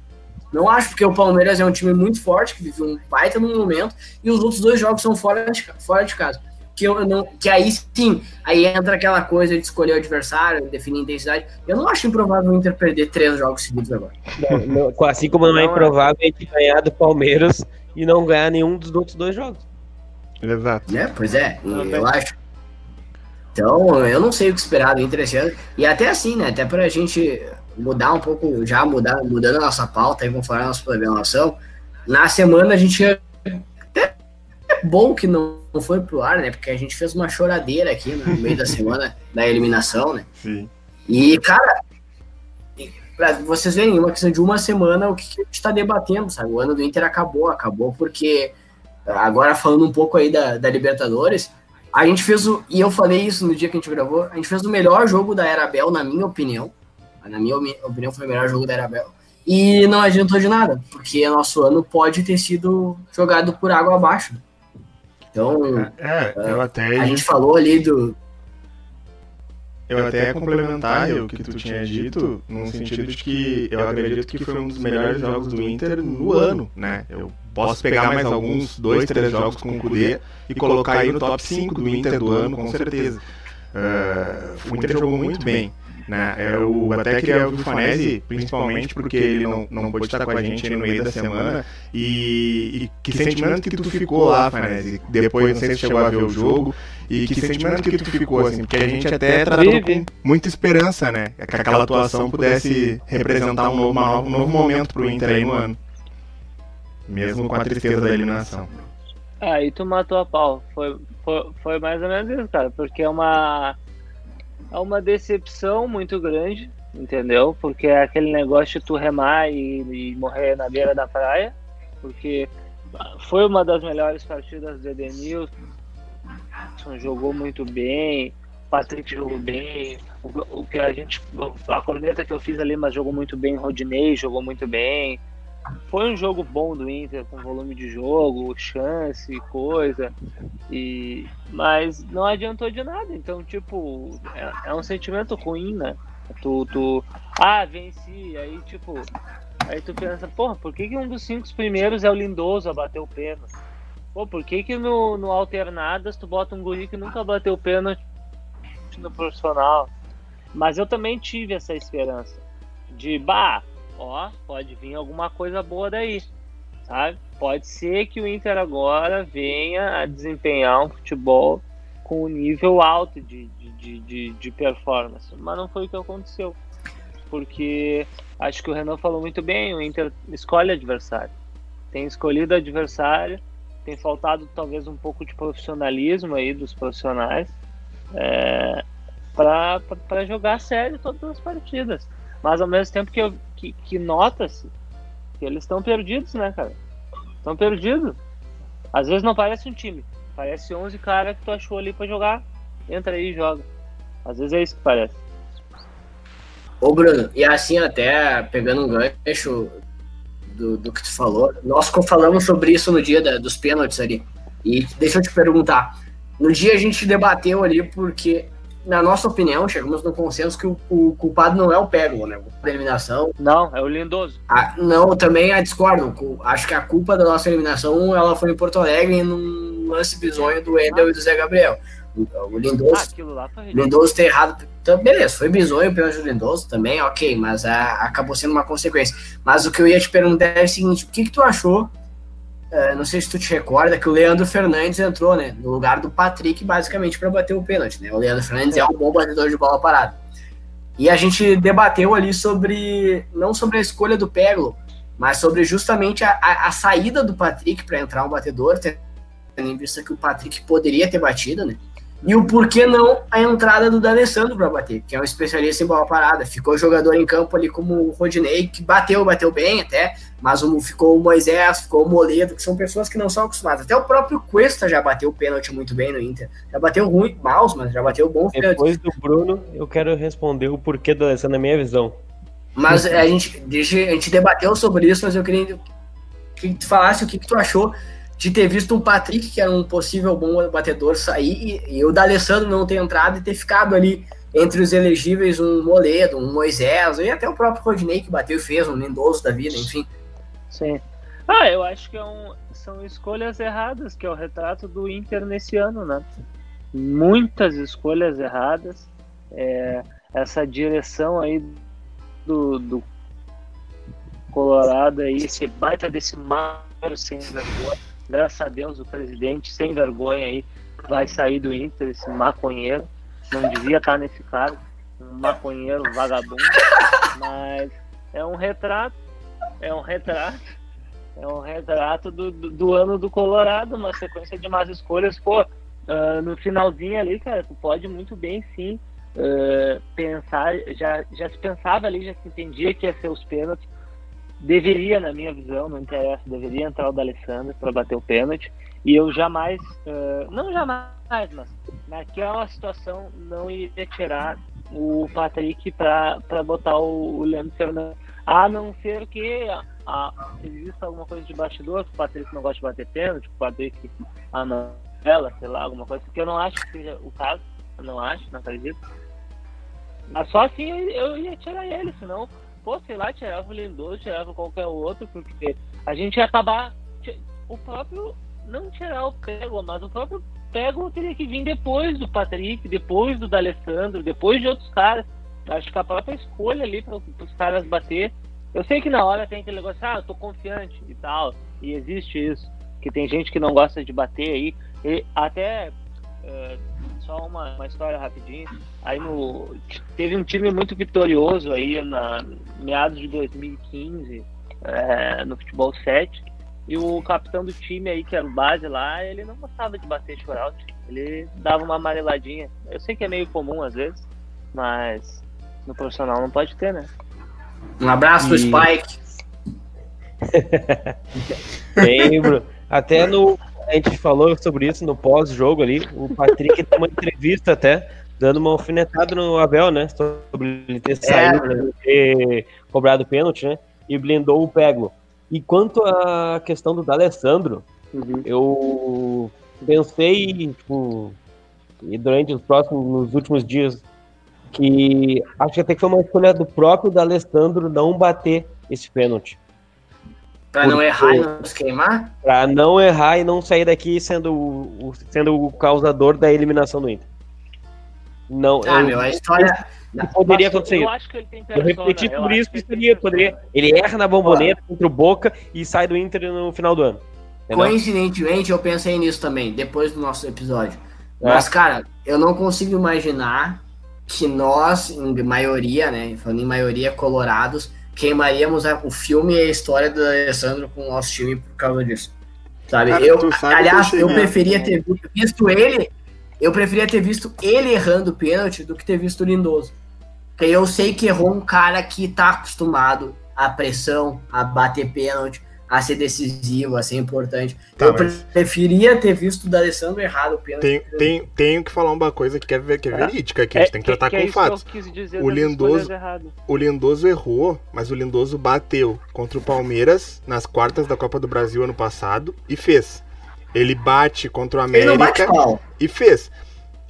Não acho, porque o Palmeiras é um time muito forte, que vive um baita no momento, e os outros dois jogos são fora de, fora de casa. que eu não. Que aí sim, aí entra aquela coisa de escolher o adversário, definir a intensidade. Eu não acho improvável o Inter perder três jogos seguidos agora. Não, não, assim como não é improvável a gente ganhar do Palmeiras e não ganhar nenhum dos outros dois jogos. Exato. Né? Pois é, eu acho. Então, eu não sei o que esperar do Inter esse ano. E até assim, né? Até pra gente mudar um pouco, já mudar, mudando a nossa pauta e falar a nossa programação. Na semana a gente. Até é bom que não, não foi pro ar, né? Porque a gente fez uma choradeira aqui no meio da semana [LAUGHS] da eliminação, né? Sim. E, cara, pra vocês verem, uma questão de uma semana, o que, que a gente tá debatendo, sabe? O ano do Inter acabou, acabou porque. Agora falando um pouco aí da, da Libertadores, a gente fez o. E eu falei isso no dia que a gente gravou, a gente fez o melhor jogo da Era Bel, na minha opinião. Na minha opinião, foi o melhor jogo da Era Bel. E não adiantou de nada, porque nosso ano pode ter sido jogado por água abaixo. Então, É, eu até. a gente falou ali do. Eu até ia complementar o que tu tinha dito, no sentido de que eu acredito que foi um dos melhores jogos do Inter no ano, né? Eu posso pegar mais alguns, dois, três jogos com o Kudê e colocar aí no top 5 do Inter do ano, com certeza. Uh, o Inter jogou muito bem. Né? Eu até queria ouvir o Fanese, principalmente porque ele não, não pôde estar com a gente no meio da semana. E, e que sentimento que tu ficou lá, Fanese? Depois, não sei se chegou a ver o jogo. E que sentimento que tu ficou, assim? Porque a gente até tratou com muita esperança, né? Que aquela atuação pudesse representar um novo, um novo momento pro Inter aí no ano. Mesmo com a tristeza da eliminação. Aí tu matou a pau. Foi, foi, foi mais ou menos isso, cara. Porque é uma é uma decepção muito grande, entendeu? Porque é aquele negócio de tu remar e, e morrer na beira da praia, porque foi uma das melhores partidas do Edenilson, jogou muito bem, Patrick jogou bem, o, o, que a gente, a corneta que eu fiz ali, mas jogou muito bem, Rodinei jogou muito bem, foi um jogo bom do Inter, com volume de jogo, chance, coisa. E mas não adiantou de nada. Então, tipo, é, é um sentimento ruim, né? Tu, tu ah, venci, aí tipo, aí tu pensa, porra, por que, que um dos cinco primeiros é o Lindoso a bater o pênalti? Pô, por que, que no, no Alternadas tu bota um guri que nunca bateu pênalti no profissional? Mas eu também tive essa esperança de, bah, ó, pode vir alguma coisa boa daí, sabe? Pode ser que o Inter agora venha a desempenhar um futebol com um nível alto de, de, de, de performance, mas não foi o que aconteceu, porque acho que o Renan falou muito bem, o Inter escolhe adversário, tem escolhido adversário, tem faltado talvez um pouco de profissionalismo aí dos profissionais é, para jogar sério todas as partidas. Mas ao mesmo tempo que, eu, que, que nota-se que eles estão perdidos, né, cara? Estão perdidos. Às vezes não parece um time. Parece 11 caras que tu achou ali pra jogar. Entra aí e joga. Às vezes é isso que parece. Ô, Bruno, e assim, até pegando um gancho do, do que tu falou, nós falamos sobre isso no dia da, dos pênaltis ali. E deixa eu te perguntar. No dia a gente debateu ali porque na nossa opinião, chegamos no consenso que o, o culpado não é o Pérola, né? Da eliminação. Não, é o Lindoso. Ah, não, também a discordo. Acho que a culpa da nossa eliminação ela foi em Porto Alegre num lance bizonho do Endel ah. e do Zé Gabriel. O, o Lindoso, ah, Lindoso ter errado. Então, beleza, foi bizonho pelo Lindoso também, ok, mas a, acabou sendo uma consequência. Mas o que eu ia te perguntar é o seguinte: o que, que tu achou Uh, não sei se tu te recorda que o Leandro Fernandes entrou, né, no lugar do Patrick, basicamente para bater o pênalti, né? O Leandro Fernandes é. é um bom batedor de bola parada. E a gente debateu ali sobre não sobre a escolha do Peglo, mas sobre justamente a, a, a saída do Patrick para entrar um batedor, tendo em vista que o Patrick poderia ter batido, né? E o porquê não a entrada do D'Alessandro para bater, que é um especialista em bola parada. Ficou jogador em campo ali como o Rodinei, que bateu, bateu bem até, mas o, ficou o Moisés, ficou o Moledo, que são pessoas que não são acostumadas. Até o próprio Cuesta já bateu o pênalti muito bem no Inter. Já bateu ruim, maus, mas já bateu bom. Depois do Bruno, eu quero responder o porquê do D'Alessandro na minha visão. Mas a gente, a gente debateu sobre isso, mas eu queria que tu falasse o que, que tu achou de ter visto um Patrick, que era um possível bom batedor, sair, e, e o D'Alessandro não ter entrado e ter ficado ali entre os elegíveis um Moledo, um Moisés, e até o próprio Rodney que bateu e fez, um Lindoso da vida, enfim. Sim. Ah, eu acho que é um, são escolhas erradas, que é o retrato do Inter nesse ano, né? muitas escolhas erradas. É, essa direção aí do, do Colorado aí, esse baita desse mar sem vergonha. Graças a Deus o presidente sem vergonha aí vai sair do Inter, esse maconheiro. Não devia estar nesse cargo, um maconheiro vagabundo, mas é um retrato, é um retrato, é um retrato do, do, ano do Colorado, uma sequência de más escolhas. Pô, uh, no finalzinho ali, cara, tu pode muito bem sim uh, pensar, já, já se pensava ali, já se entendia que ia ser os pênaltis. Deveria, na minha visão, não interessa, deveria entrar o D'Alessandro para bater o pênalti. E eu jamais, uh, não jamais, mas naquela situação não iria tirar o Patrick para botar o, o Leandro Fernandes. A não ser que a, exista alguma coisa de bastidor, que o Patrick não gosta de bater pênalti, que o Patrick ah, não, ela, sei lá, alguma coisa, que eu não acho que seja o caso, eu não acho, não acredito. Mas só assim eu ia tirar ele, senão, sei lá, tirava o Lindoso, tirava qualquer outro, porque a gente ia acabar. O próprio. Não tirar o Pego, mas o próprio Pego teria que vir depois do Patrick, depois do D'Alessandro, depois de outros caras. Acho que a própria escolha ali para os caras bater. Eu sei que na hora tem aquele negócio, ah, eu tô confiante e tal. E existe isso. Que tem gente que não gosta de bater aí. E até. Uh, só uma, uma história rapidinho. Aí no, teve um time muito vitorioso aí na meados de 2015 é, no futebol 7. E o capitão do time aí, que era o base lá, ele não gostava de bater shootout. Ele dava uma amareladinha. Eu sei que é meio comum às vezes, mas no profissional não pode ter, né? Um abraço pro Spike. [LAUGHS] Lembro. Até no, a gente falou sobre isso no pós-jogo ali. O Patrick [LAUGHS] deu uma entrevista até, dando uma alfinetada no Abel, né? Sobre ele ter saído, é. né, ter cobrado pênalti, né? E blindou o Pego. E quanto à questão do D'Alessandro, uhum. eu pensei, tipo, e durante os próximos, nos últimos dias, que acho que até que foi uma escolha do próprio D'Alessandro não bater esse pênalti. Pra não errar e não se queimar? Pra não errar e não sair daqui sendo o, sendo o causador da eliminação do Inter. Não, ah, eu, meu, a história. poderia acontecer eu acho que ele tem Eu refleti por isso que seria, poderia. Ele erra na bomboneta contra o Boca e sai do Inter no final do ano. Entendeu? Coincidentemente, eu pensei nisso também, depois do nosso episódio. É. Mas, cara, eu não consigo imaginar que nós, em maioria, né? Falando em maioria, colorados, queimaríamos o filme e a história do Alessandro com o nosso time por causa disso. Sabe? Cara, eu, aliás, eu preferia ter visto ele, eu preferia ter visto ele errando o pênalti do que ter visto o Lindoso. Porque eu sei que errou um cara que tá acostumado à pressão, a bater pênalti, a ser decisivo, a ser importante. Tá, eu mas... preferia ter visto o D'Alessandro errado o pênalti. Tenho, que falar uma coisa que é, que é verídica, que a gente é, tem que, tratar que com é fatos. o Lindoso, o Lindoso errou, mas o Lindoso bateu contra o Palmeiras nas quartas da Copa do Brasil ano passado e fez. Ele bate contra o América e fez.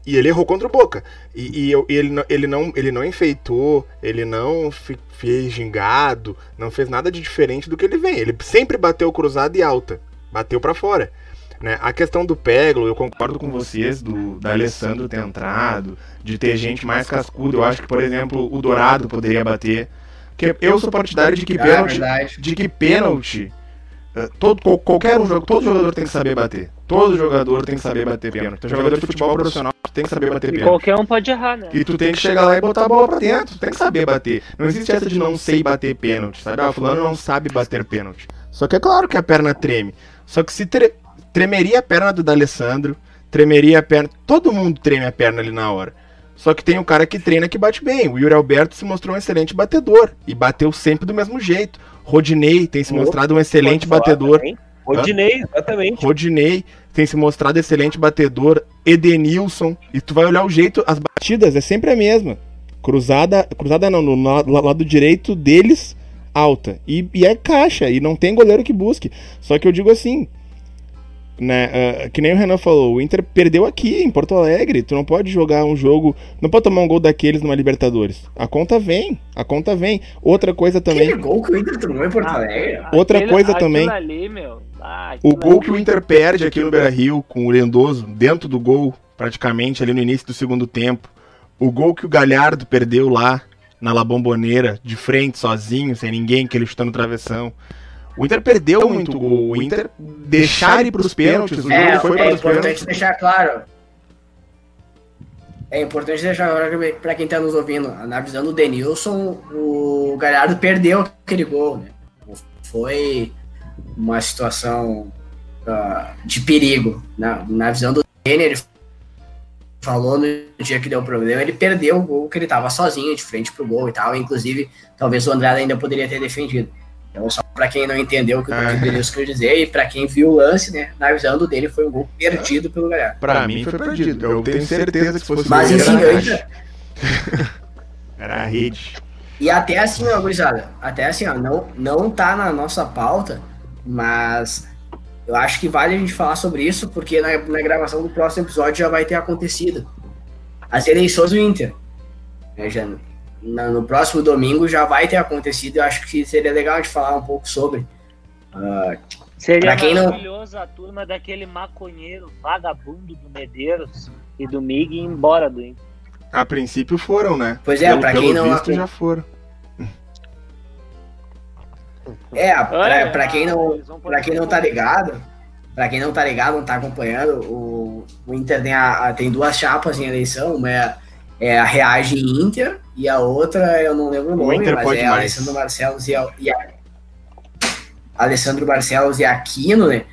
E ele errou contra o Boca. E, e, e ele, ele, não, ele não enfeitou, ele não fez gingado, não fez nada de diferente do que ele vem. Ele sempre bateu cruzado e alta. Bateu para fora. Né? A questão do Peglo, eu concordo com vocês, do da Alessandro ter entrado, de ter gente mais cascuda. Eu acho que, por exemplo, o Dourado poderia bater. Porque eu sou partidário de que ah, pênalti. É de que pênalti é, todo, qualquer um jogo, todo jogador tem que saber bater. Todo jogador tem que saber bater pênalti. Então, jogador de futebol profissional tem que saber bater pênalti. Qualquer um pode errar, né? E tu tem que chegar lá e botar a bola pra dentro. Tu tem que saber bater. Não existe essa de não sei bater pênalti, sabe? Ah, fulano não sabe bater pênalti. Só que é claro que a perna treme. Só que se tre tremeria a perna do D'Alessandro, tremeria a perna. Todo mundo treme a perna ali na hora. Só que tem um cara que treina que bate bem. O Yuri Alberto se mostrou um excelente batedor. E bateu sempre do mesmo jeito. Rodinei tem se mostrado um excelente batedor. Rodinei, exatamente. Rodinei tem se mostrado excelente batedor. Edenilson. E tu vai olhar o jeito, as batidas é sempre a mesma. Cruzada, cruzada não, no lado direito deles, alta. E, e é caixa, e não tem goleiro que busque. Só que eu digo assim, né? Uh, que nem o Renan falou, o Inter perdeu aqui em Porto Alegre. Tu não pode jogar um jogo, não pode tomar um gol daqueles numa Libertadores. A conta vem, a conta vem. Outra coisa também. Aquele gol que o Inter tomou em Porto ah, Alegre. Outra aquele, coisa também. Ali, ah, o gol que o Inter perde aqui no Beira Rio com o Lendoso dentro do gol praticamente ali no início do segundo tempo. O gol que o Galhardo perdeu lá na La Bombonera, de frente, sozinho, sem ninguém, que ele chutou no travessão. O Inter perdeu muito gol. O Inter deixar ir para os pênaltis, o É, jogo foi é para os importante pênaltis. deixar claro. É importante deixar claro para quem tá nos ouvindo. Na visão do Denilson, o Galhardo perdeu aquele gol, né? Foi uma situação ah, de perigo. Na, na visão do Denner, ele falou no dia que deu problema, ele perdeu o gol que ele tava sozinho de frente pro gol e tal. Inclusive, talvez o Andrade ainda poderia ter defendido. Então, só para quem não entendeu o que o Ah. Denilson quis dizer, e para quem viu o lance, né? Na visão do dele, foi um gol perdido pelo Galhardo. Pra mim foi perdido. Eu tenho certeza que se fosse Mas enfim, era, eu a ainda, [LAUGHS] era a rede. E até assim, ó, gurizada, até assim, ó, não, não tá na nossa pauta, mas eu acho que vale a gente falar sobre isso, porque na, na gravação do próximo episódio já vai ter acontecido. As eleições do Inter. Né, já, na- no próximo domingo já vai ter acontecido, eu acho que seria legal a gente falar um pouco sobre. Ah, Seria quem não- maravilhoso a turma daquele maconheiro vagabundo do Medeiros e do Mig ir embora do Inter. A princípio foram, né? Pois é, pelo quem não- visto já foram. é, pra, pra quem não, Pra quem não tá ligado, pra quem não tá ligado, não tá acompanhando, o, o Inter tem, a- a- tem duas chapas em eleição, uma é, é a Reage Inter e a outra eu não lembro o nome, Inter mas pode é mais. Alessandro Barcelos e, a, e a- Alessandro Barcelos e Aquino, né?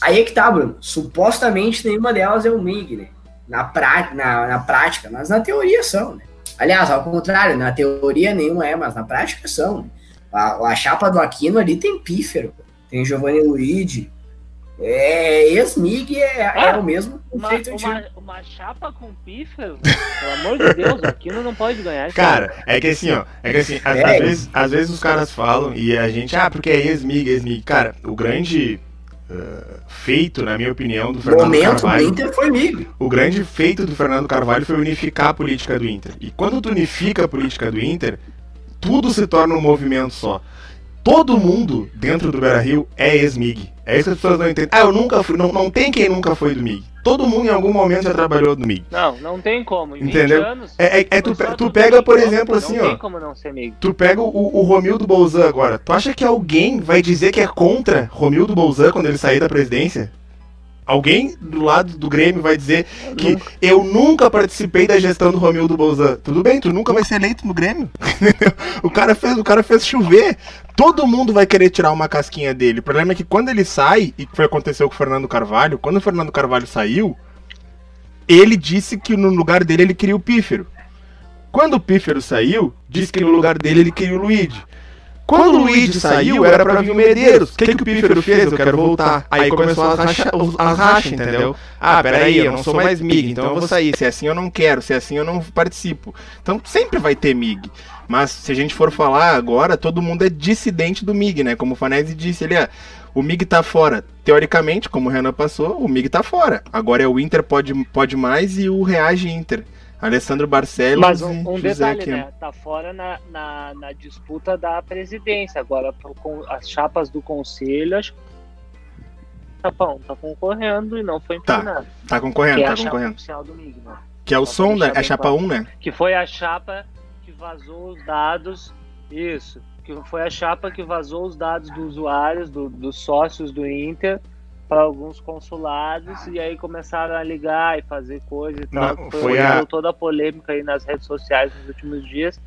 Aí é que tá, Bruno. Supostamente nenhuma delas é o MIG, né? Na, prá, na, na prática, mas na teoria são, né? Aliás, ao contrário, na teoria nenhuma é, mas na prática são. Né? A, a chapa do Aquino ali tem pífero, tem Giovanni Luigi. É, ex-MIG é, é Ah, o mesmo Uma, conceito antigo. uma, uma chapa com pífero? Pelo amor de Deus, aquilo não pode ganhar. Cara, é que assim, ó. É que assim, às, É. vezes, às vezes os caras falam e a gente, ah, porque é ex-mig, ex-mig. Cara, o grande ah, feito, na minha opinião, do O Fernando momento do Carvalho. Inter foi MIG. O grande feito do Fernando Carvalho foi unificar a política do Inter. E quando tu unifica a política do Inter, tudo se torna um movimento só. Todo mundo dentro do Beira Rio é ex-MIG. É isso que as pessoas não entendem. Ah, eu nunca fui. Não, não tem quem nunca foi do MIG. Todo mundo em algum momento já trabalhou do MIG. Não, não tem como. Em 20 Entendeu? anos. É, é, é tu, tu pega, por exemplo, não assim, tem ó. como não ser amigo. Tu pega o, o Romildo Bolzan agora. Tu acha que alguém vai dizer que é contra Romildo Bolzan quando ele sair da presidência? Alguém do lado do Grêmio vai dizer que eu nunca participei da gestão do Romildo Bolzan. Tudo bem, tu nunca vai ser eleito no Grêmio. [LAUGHS] O cara fez, o cara fez chover. Todo mundo vai querer tirar uma casquinha dele. O problema é que quando ele sai, e foi aconteceu com o Fernando Carvalho, quando o Fernando Carvalho saiu, ele disse que no lugar dele ele queria o Pífero. Quando o Pífero saiu, disse que no lugar dele ele queria o Luigi. Quando o Luigi saiu, era pra vir o Medeiros. O que, que o Pífero fez? Eu quero voltar. Aí começou as racha, as racha, entendeu? Ah, peraí, eu não sou mais MIG, então eu vou sair. Se é assim eu não quero, se é assim eu não participo. Então sempre vai ter MIG. Mas se a gente for falar agora, todo mundo é dissidente do MIG, né? Como o Fanese disse, ele é. O MIG tá fora. Teoricamente, como o Renan passou, o MIG tá fora. Agora é o Inter pode, pode mais e o Reage Inter. Alessandro Barcelos Mas um, um José detalhe, Aquino. né? Tá fora na, na, na disputa da presidência. Agora, pro- com as chapas do conselho, acho que tá, bom, tá concorrendo e não foi Tá. impugnado. Tá concorrendo, que é tá a chapa concorrendo. MIG, né? Que é o Só som, né? É bem chapa claro. 1, né? Que foi a chapa que vazou os dados. Isso. Que foi a chapa que vazou os dados dos usuários, do- dos sócios do Inter, para alguns consulados, e aí começaram a ligar e fazer coisa e tal. Não, foi foi a- toda a polêmica aí nas redes sociais nos últimos dias,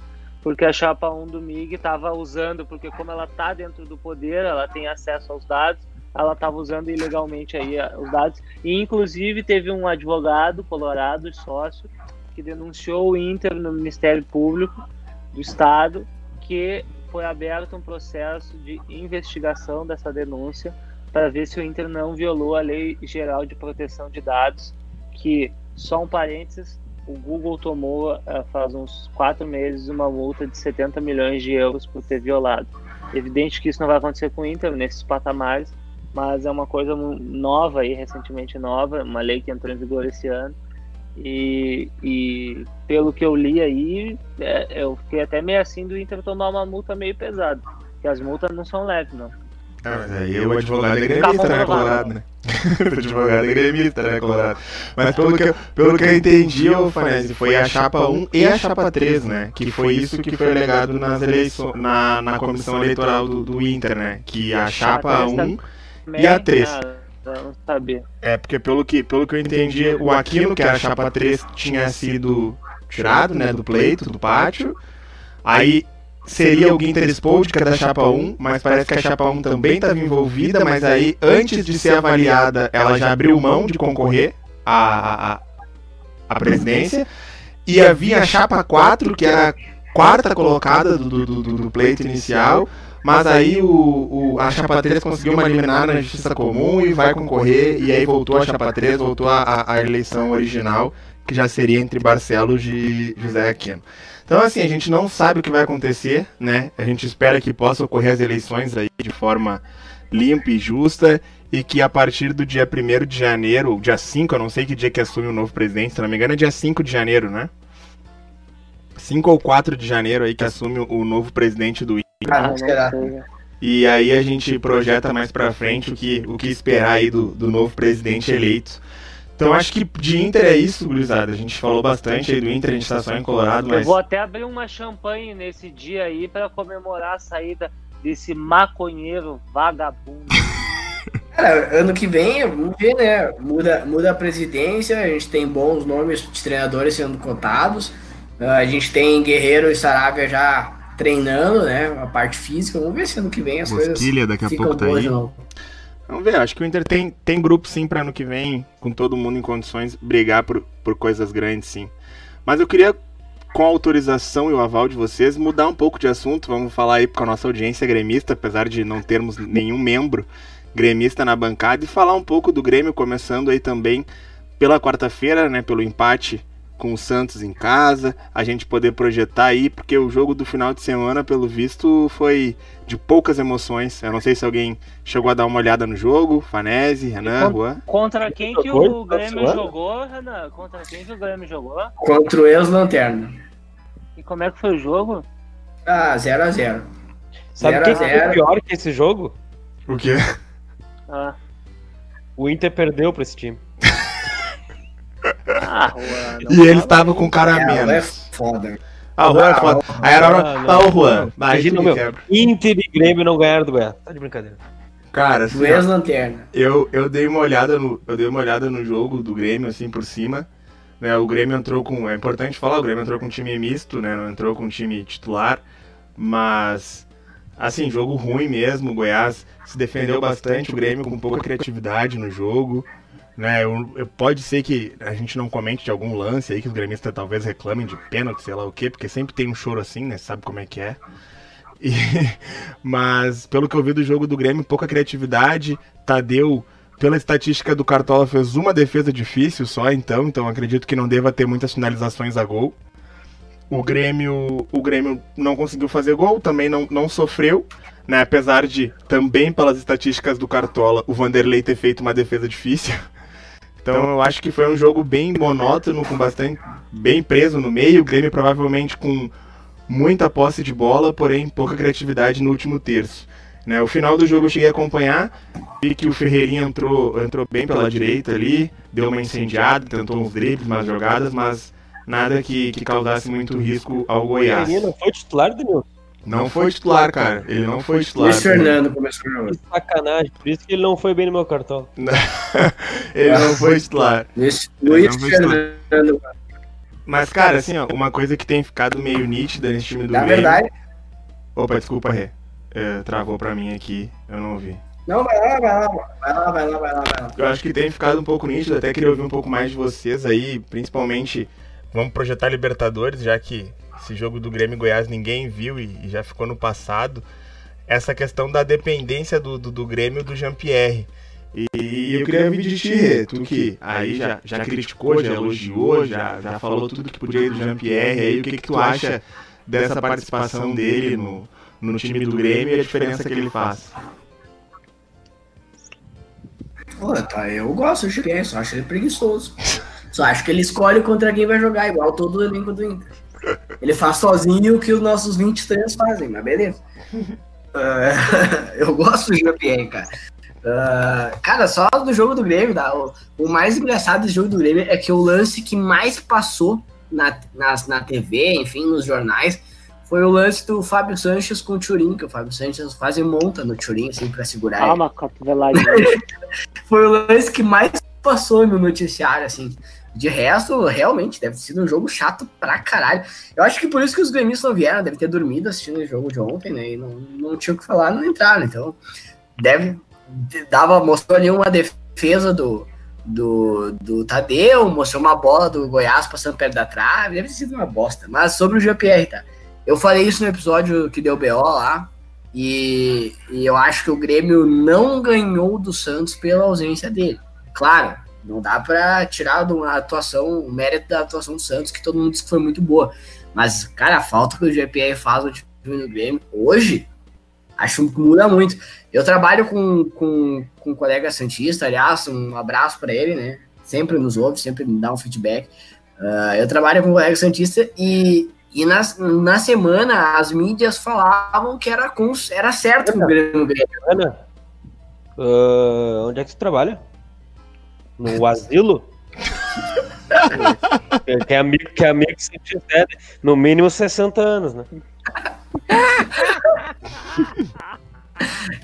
porque a chapa 1 do MIG estava usando, porque como ela tá dentro do poder, ela tem acesso aos dados, ela estava usando ilegalmente aí a- os dados. E inclusive teve um advogado colorado, sócio, que denunciou o Inter no Ministério Público do Estado, que foi aberto um processo de investigação dessa denúncia para ver se o Inter não violou a Lei Geral de Proteção de Dados, que, só um parênteses, o Google tomou eh, faz uns quatro meses uma multa de 70 milhões de euros por ter violado. Evidente que isso não vai acontecer com o Inter nesses patamares, mas é uma coisa nova aí, recentemente nova, uma lei que entrou em vigor esse ano. E, e pelo que eu li aí, é, eu fiquei até meio assim do Inter tomar uma multa meio pesada. Porque as multas não são leves, não. Ah, mas aí [LAUGHS] o advogado é gremista, né, Colorado, né? o advogado é gremista, né, Colorado? Mas pelo que, eu, pelo que eu entendi, ô Fanese, foi a chapa 1 e a chapa 3, né? Que foi isso que foi legado nas eleições, na, na comissão eleitoral do, do Inter, né? Que a chapa 1 e a 3. Não sabia. É, porque pelo que, pelo que eu entendi, o Aquino, que era a chapa 3, tinha sido tirado, né, do pleito, do pátio. Aí seria o Spold, que é da chapa 1, mas parece que a chapa 1 também estava envolvida, mas aí, antes de ser avaliada, ela já abriu mão de concorrer à, à, à presidência. E havia a chapa 4, que era a quarta colocada do, do, do, do pleito inicial, mas aí o, o, a chapa 3 conseguiu uma liminar na justiça comum e vai concorrer, e aí voltou a chapa 3, voltou a, a eleição original, que já seria entre Barcelos e José Aquino. Então, assim, a gente não sabe o que vai acontecer, né? A gente espera que possa ocorrer as eleições aí de forma limpa e justa e que a partir do dia 1 de janeiro, dia 5, eu não sei que dia que assume o novo presidente, se não me engano é dia 5 de janeiro, né? 5 ou 4 de janeiro aí que assume o novo presidente do Inter. Ah, será? E aí a gente projeta mais pra frente o que, o que esperar aí do, do novo presidente eleito. Então acho que de Inter é isso, gurizada. A gente falou bastante aí do Inter, a gente tá só em Colorado, Eu mas. vou até abrir uma champanhe nesse dia aí pra comemorar a saída desse maconheiro vagabundo. [LAUGHS] Cara, ano que vem, vamos ver, né? Muda, muda a presidência, a gente tem bons nomes de treinadores sendo cotados. Ah, A gente tem Guerreiro e Saravia já treinando, né? A parte física. Vamos ver se ano que vem as coisas Bosquilha daqui a ficam pouco tá aí. novo. Vamos ver, acho que o Inter tem, tem grupo sim pra ano que vem, com todo mundo em condições, brigar por, por coisas grandes sim. Mas eu queria, com a autorização e o aval de vocês, mudar um pouco de assunto. Vamos falar aí com a nossa audiência gremista, apesar de não termos nenhum membro gremista na bancada, e falar um pouco do Grêmio, começando aí também pela quarta-feira, né, pelo empate com o Santos em casa, a gente poder projetar aí, porque o jogo do final de semana, pelo visto, foi de poucas emoções. Eu não sei se alguém chegou a dar uma olhada no jogo, Fanese, Renan, Juan. Contra quem que o Grêmio jogou, Renan? Contra quem que o Grêmio jogou? Contra o ex-lanterna. E como é que foi o jogo? Ah, 0x0. Sabe a que foi pior que esse jogo? O quê? Ah, O Inter perdeu pra esse time. Ah [LAUGHS] E ele estava com cara a É, é menos. foda. Ah, o Juan é foda. Aí era hora. Ah, não. Ah, o Juan. Imagina, meu. Inter e Grêmio não ganharam do Goiás. Tá de brincadeira. Cara, assim, Do ó, ex-lanterna. eu, eu dei uma olhada no. Eu dei uma olhada no jogo do Grêmio, assim, por cima. Né, o Grêmio entrou com. É importante falar, o Grêmio entrou com um time misto, né? Não entrou com um time titular. Mas. Assim, jogo ruim mesmo. O Goiás se defendeu bastante, o Grêmio com pouca criatividade no jogo. Né, eu, eu- pode ser que a gente não comente de algum lance aí que os gremistas talvez reclamem de pênalti, sei lá o quê, porque sempre tem um choro assim, né? Sabe como é que é. E- [LAUGHS] mas pelo que eu vi do jogo do Grêmio, pouca criatividade. Tadeu, pela estatística do Cartola, fez uma defesa difícil só, então, então acredito que não deva ter muitas finalizações a gol. O Grêmio, o Grêmio não conseguiu fazer gol, também não, não sofreu, né? Apesar de também pelas estatísticas do Cartola, o Vanderlei ter feito uma defesa difícil. [LAUGHS] Então eu acho que foi um jogo bem monótono, com bastante bem preso no meio, o Grêmio provavelmente com muita posse de bola, porém pouca criatividade no último terço. Né, o final do jogo eu cheguei a acompanhar, vi que o Ferreirinha entrou, entrou bem pela direita ali, deu uma incendiada, tentou uns dribles, umas jogadas, mas nada que, que causasse muito risco ao Goiás. Ele não foi titular, Danilo? Não foi titular, cara. Ele não foi titular. Luiz Fernando começou o jogo. Que sacanagem. Por isso que ele não foi bem no meu cartão. [LAUGHS] Ele não foi titular. Luiz, Fernando. Mas, cara, assim, ó, uma coisa que tem ficado meio nítida nesse time do Na Grêmio. verdade. Opa, desculpa, Rê. É, travou pra mim aqui, eu não ouvi. Não, vai lá, vai lá, vai lá, vai lá, vai lá, vai lá. Eu acho que tem ficado um pouco nítido, até queria ouvir um pouco mais de vocês aí, principalmente vamos projetar Libertadores, já que esse jogo do Grêmio e Goiás ninguém viu e, e já ficou no passado. Essa questão da dependência do, do, do Grêmio do Jean-Pierre. E, e eu queria ouvir de ti, tu que aí já, já criticou, já elogiou, já, já falou tudo que podia ir do Jean-Pierre, aí o que, que tu acha dessa participação dele no, no time do Grêmio e a diferença que ele faz? Pô, tá, eu gosto do Chupinha, só acho ele preguiçoso. Só acho que ele escolhe contra quem vai jogar, igual todo o elenco do Inter. Ele faz sozinho o que os nossos 23 fazem, mas beleza. Uh, [LAUGHS] eu gosto do Jean-Pierre, cara. Uh, cara, só do jogo do Grêmio, tá? o, o, mais engraçado do jogo do Grêmio é que o lance que mais passou na, na, na TV, enfim, nos jornais, foi o lance do Fábio Sanches com o Turim, que o Fábio Sanches quase monta no Turim, assim, pra segurar Calma, cotovelada. [LAUGHS] foi o lance que mais passou no noticiário, assim. De resto, realmente, deve ter sido um jogo chato pra caralho. Eu acho que por isso que os gremistas não vieram, deve ter dormido assistindo o jogo de ontem, né? E não, não tinha o que falar, não entraram. Então, deve. Dava, mostrou ali uma defesa do, do, do Tadeu, mostrou uma bola do Goiás passando perto da trave, deve ter sido uma bosta. Mas sobre o GPR, tá? Eu falei isso no episódio que deu BO lá, e, e eu acho que o Grêmio não ganhou do Santos pela ausência dele. Claro, não dá para tirar a atuação, o mérito da atuação do Santos, que todo mundo disse que foi muito boa. Mas, cara, a falta que o GPR faz no time do Grêmio hoje, acho que muda muito. Eu trabalho com, com, com um colega Santista, aliás, um abraço para ele, né? Sempre nos ouve, sempre me dá um feedback. Uh, eu trabalho com um colega Santista e, e na, na semana as mídias falavam que era, com, era certo Ana, o Grêmio. Ana, uh, onde é que você trabalha? No asilo. que é amigo, que é amigo sempre no mínimo 60 anos, né?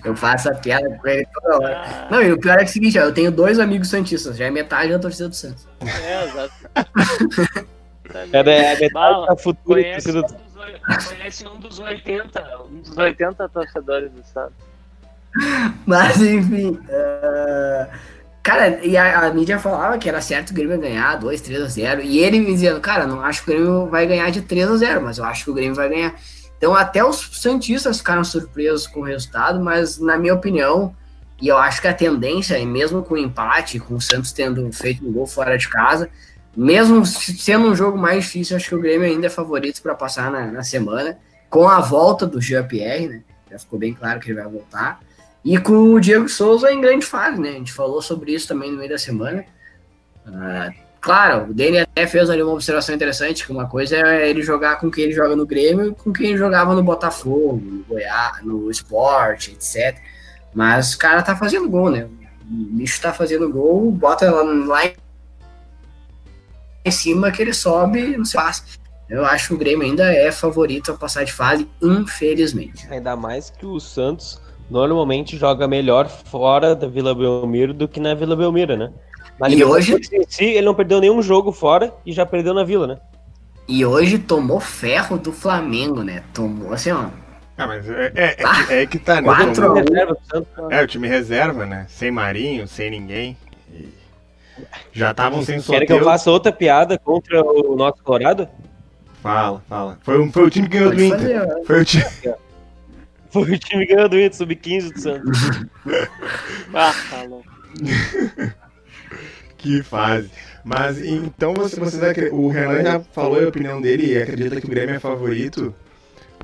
Eu faço a piada com ele toda hora. Não, e o pior é, que é o seguinte, ó, eu tenho dois amigos santistas, já é metade da torcida do Santos. É, exato. [LAUGHS] é, é metade Bala, da futura conhece, torcida do... conhece um dos 80, um dos 80 torcedores do Santos. Mas, enfim... Uh... Cara, e a, a, mídia falava que era certo o Grêmio ganhar 2, 3 a 0. E ele me dizendo, cara, não acho que o Grêmio vai ganhar de 3 a 0, mas eu acho que o Grêmio vai ganhar. Então até os Santistas ficaram surpresos com o resultado, mas na minha opinião, e eu acho que a tendência, mesmo com o empate, com o Santos tendo feito um gol fora de casa, mesmo sendo um jogo mais difícil, acho que o Grêmio ainda é favorito para passar na, na, semana, com a volta do Jean-Pierre, né? Já ficou bem claro que ele vai voltar. E com o Diego Souza em grande fase, né? A gente falou sobre isso também no meio da semana. Uh, claro, o Dani até fez ali uma observação interessante, que uma coisa é ele jogar com quem ele joga no Grêmio com quem ele jogava no Botafogo, no Goiás, no Sport, etc. Mas o cara tá fazendo gol, né? O bicho tá fazendo gol, bota lá, lá em cima que ele sobe não se passa. Eu acho que o Grêmio ainda é favorito a passar de fase, infelizmente. Ainda mais que o Santos normalmente joga melhor fora da Vila Belmiro do que na Vila Belmiro, né? Na e hoje em si, ele não perdeu nenhum jogo fora e já perdeu na Vila, né? E hoje tomou ferro do Flamengo, né? Tomou assim, ó. Ah, mas é, é, é, ah, é que tá, né? Quatro reserva, é, o time reserva, né? Sem Marinho, sem ninguém. Já estavam sem sorteio. Quer que eu faça outra piada contra o nosso Colorado? Fala, fala. Foi, foi o time que ganhou do Inter. Foi o time. Foi o time ganhando o Inter, sub-15 do Santos. [LAUGHS] ah, tá louco. que fase. Mas então você, você o Renan já falou a opinião dele e acredita que o Grêmio é favorito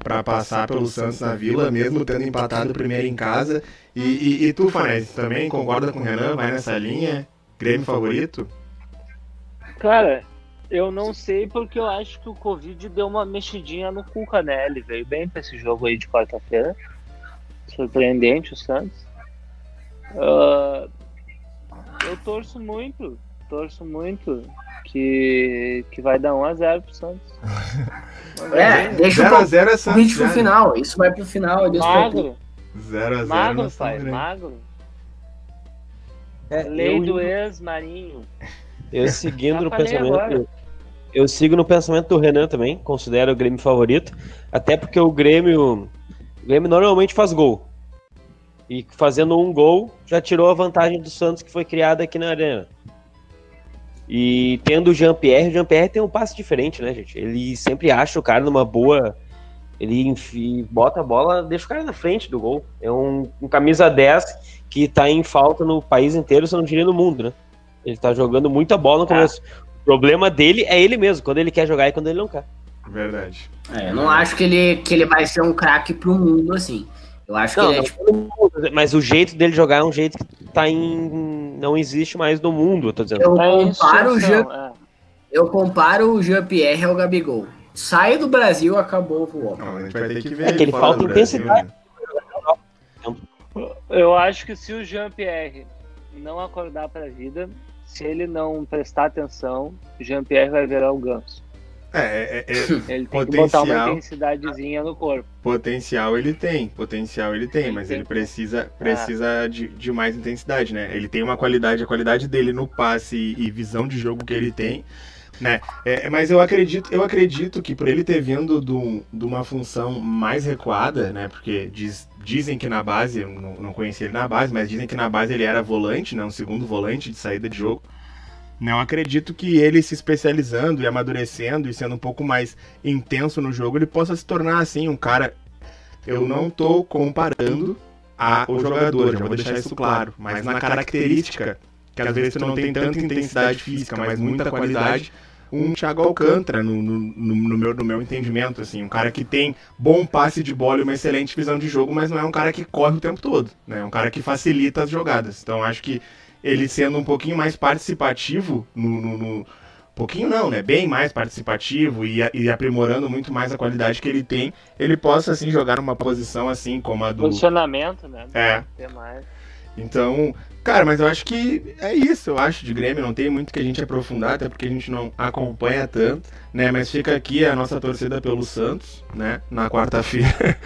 para passar pelo Santos na Vila, mesmo tendo empatado o primeiro em casa. E, e, e tu, Fanese, também concorda com o Renan? Vai nessa linha? Grêmio favorito? Cara, eu não sei porque eu acho que o Covid deu uma mexidinha no Cuca, né? Ele veio bem pra esse jogo aí de quarta-feira. Surpreendente o Santos. Uh, eu torço muito, torço muito que, que vai dar 1x0 pro Santos. [LAUGHS] É, deixa 0 o 0 é Santos, pro final. Isso vai pro final. Magro. 0x0. Magro, pai, magro. É, Lei eu... do ex-marinho. Eu seguindo no pensamento. Agora eu sigo no pensamento do Renan também, considero o Grêmio favorito, até porque o Grêmio, o Grêmio normalmente faz gol. E fazendo um gol, já tirou a vantagem do Santos que foi criada aqui na Arena. E tendo o Jean-Pierre, o Jean-Pierre tem um passe diferente, né, gente? Ele sempre acha o cara numa boa. Ele enfia, bota a bola, deixa o cara na frente do gol. É um, um camisa 10 que tá em falta no país inteiro, se não diria no mundo, né? Ele tá jogando muita bola no começo. Ah. O problema dele é ele mesmo, quando ele quer jogar e quando ele não quer. Verdade. É, eu não acho que ele, que ele vai ser um craque pro mundo, assim. Eu acho não, que ele é tipo... Mas o jeito dele jogar é um jeito que tá em. não existe mais no mundo, eu tô dizendo. Eu é comparo, o Jean... É. eu comparo o Jean-Pierre ao Gabigol. Sai do Brasil, acabou o homem. a gente vai ter que ver. É que ele falta intensidade. Eu acho que se o Jean-Pierre não acordar para a vida, se ele não prestar atenção, Jean-Pierre vai virar o ganso. É, é, é, Ele tem Potencial. que botar uma intensidadezinha no corpo. potencial ele tem, potencial ele tem, Ele mas tem. ele precisa, precisa de, de mais intensidade, né? Ele tem uma qualidade, a qualidade dele no passe e visão de jogo que ele tem, né? É, mas eu acredito, eu acredito que por ele ter vindo do- de uma função mais recuada, né? Porque diz- dizem que na base, não, não conheci ele na base, mas dizem que na base ele era volante, né? Um segundo volante de saída de jogo. Não acredito que ele se especializando e amadurecendo e sendo um pouco mais intenso no jogo, ele possa se tornar assim um cara. Eu não tô comparando a, o jogador, já vou deixar isso claro, mas na característica, que às vezes tu não tem tanta intensidade física, mas muita qualidade, um Thiago Alcântara, no, no, no- meu, no meu entendimento, assim, um cara que tem bom passe de bola e uma excelente visão de jogo, mas não é um cara que corre o tempo todo, né? É um cara que facilita as jogadas. Então acho que ele sendo um pouquinho mais participativo no, no- no- pouquinho não, né? Bem mais participativo e, e aprimorando muito mais a qualidade que ele tem, ele possa assim jogar numa posição assim como a do Posicionamento, né? É. Então, cara, mas eu acho que é isso, eu acho, de Grêmio. Não tem muito que a gente aprofundar, até porque a gente não acompanha tanto, né? Mas fica aqui a nossa torcida pelo Santos, né? Na quarta-feira.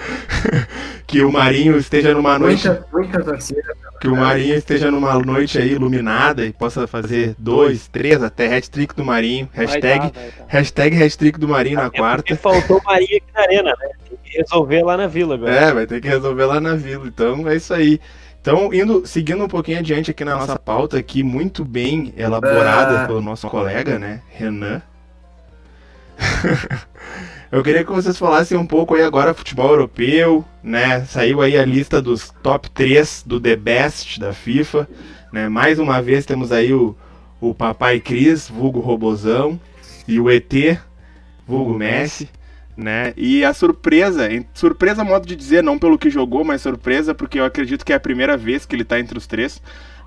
[LAUGHS] que o Marinho esteja numa noite. Muita, muita torcida. Que o Marinho esteja numa noite aí iluminada e possa fazer dois, três, até hat-trick do Marinho. Vai Hashtag, vai hashtag hat-trick do Marinho na Porque quarta. faltou Maria aqui na arena, né? Tem que resolver lá na vila agora. É, vai ter que resolver lá na vila. Então é isso aí. Então, indo, seguindo um pouquinho adiante aqui na nossa pauta, aqui muito bem elaborada Ah. pelo nosso colega, né, Renan. [LAUGHS] Eu queria que vocês falassem um pouco aí agora futebol europeu, né? Saiu aí a lista dos top 3 do The Best da FIFA, né? Mais uma vez temos aí o, o Papai Cris, vulgo Robozão, e o ET, vulgo Messi, né? E a surpresa, surpresa modo de dizer, não pelo que jogou, mas surpresa porque eu acredito que é a primeira vez que ele tá entre os três,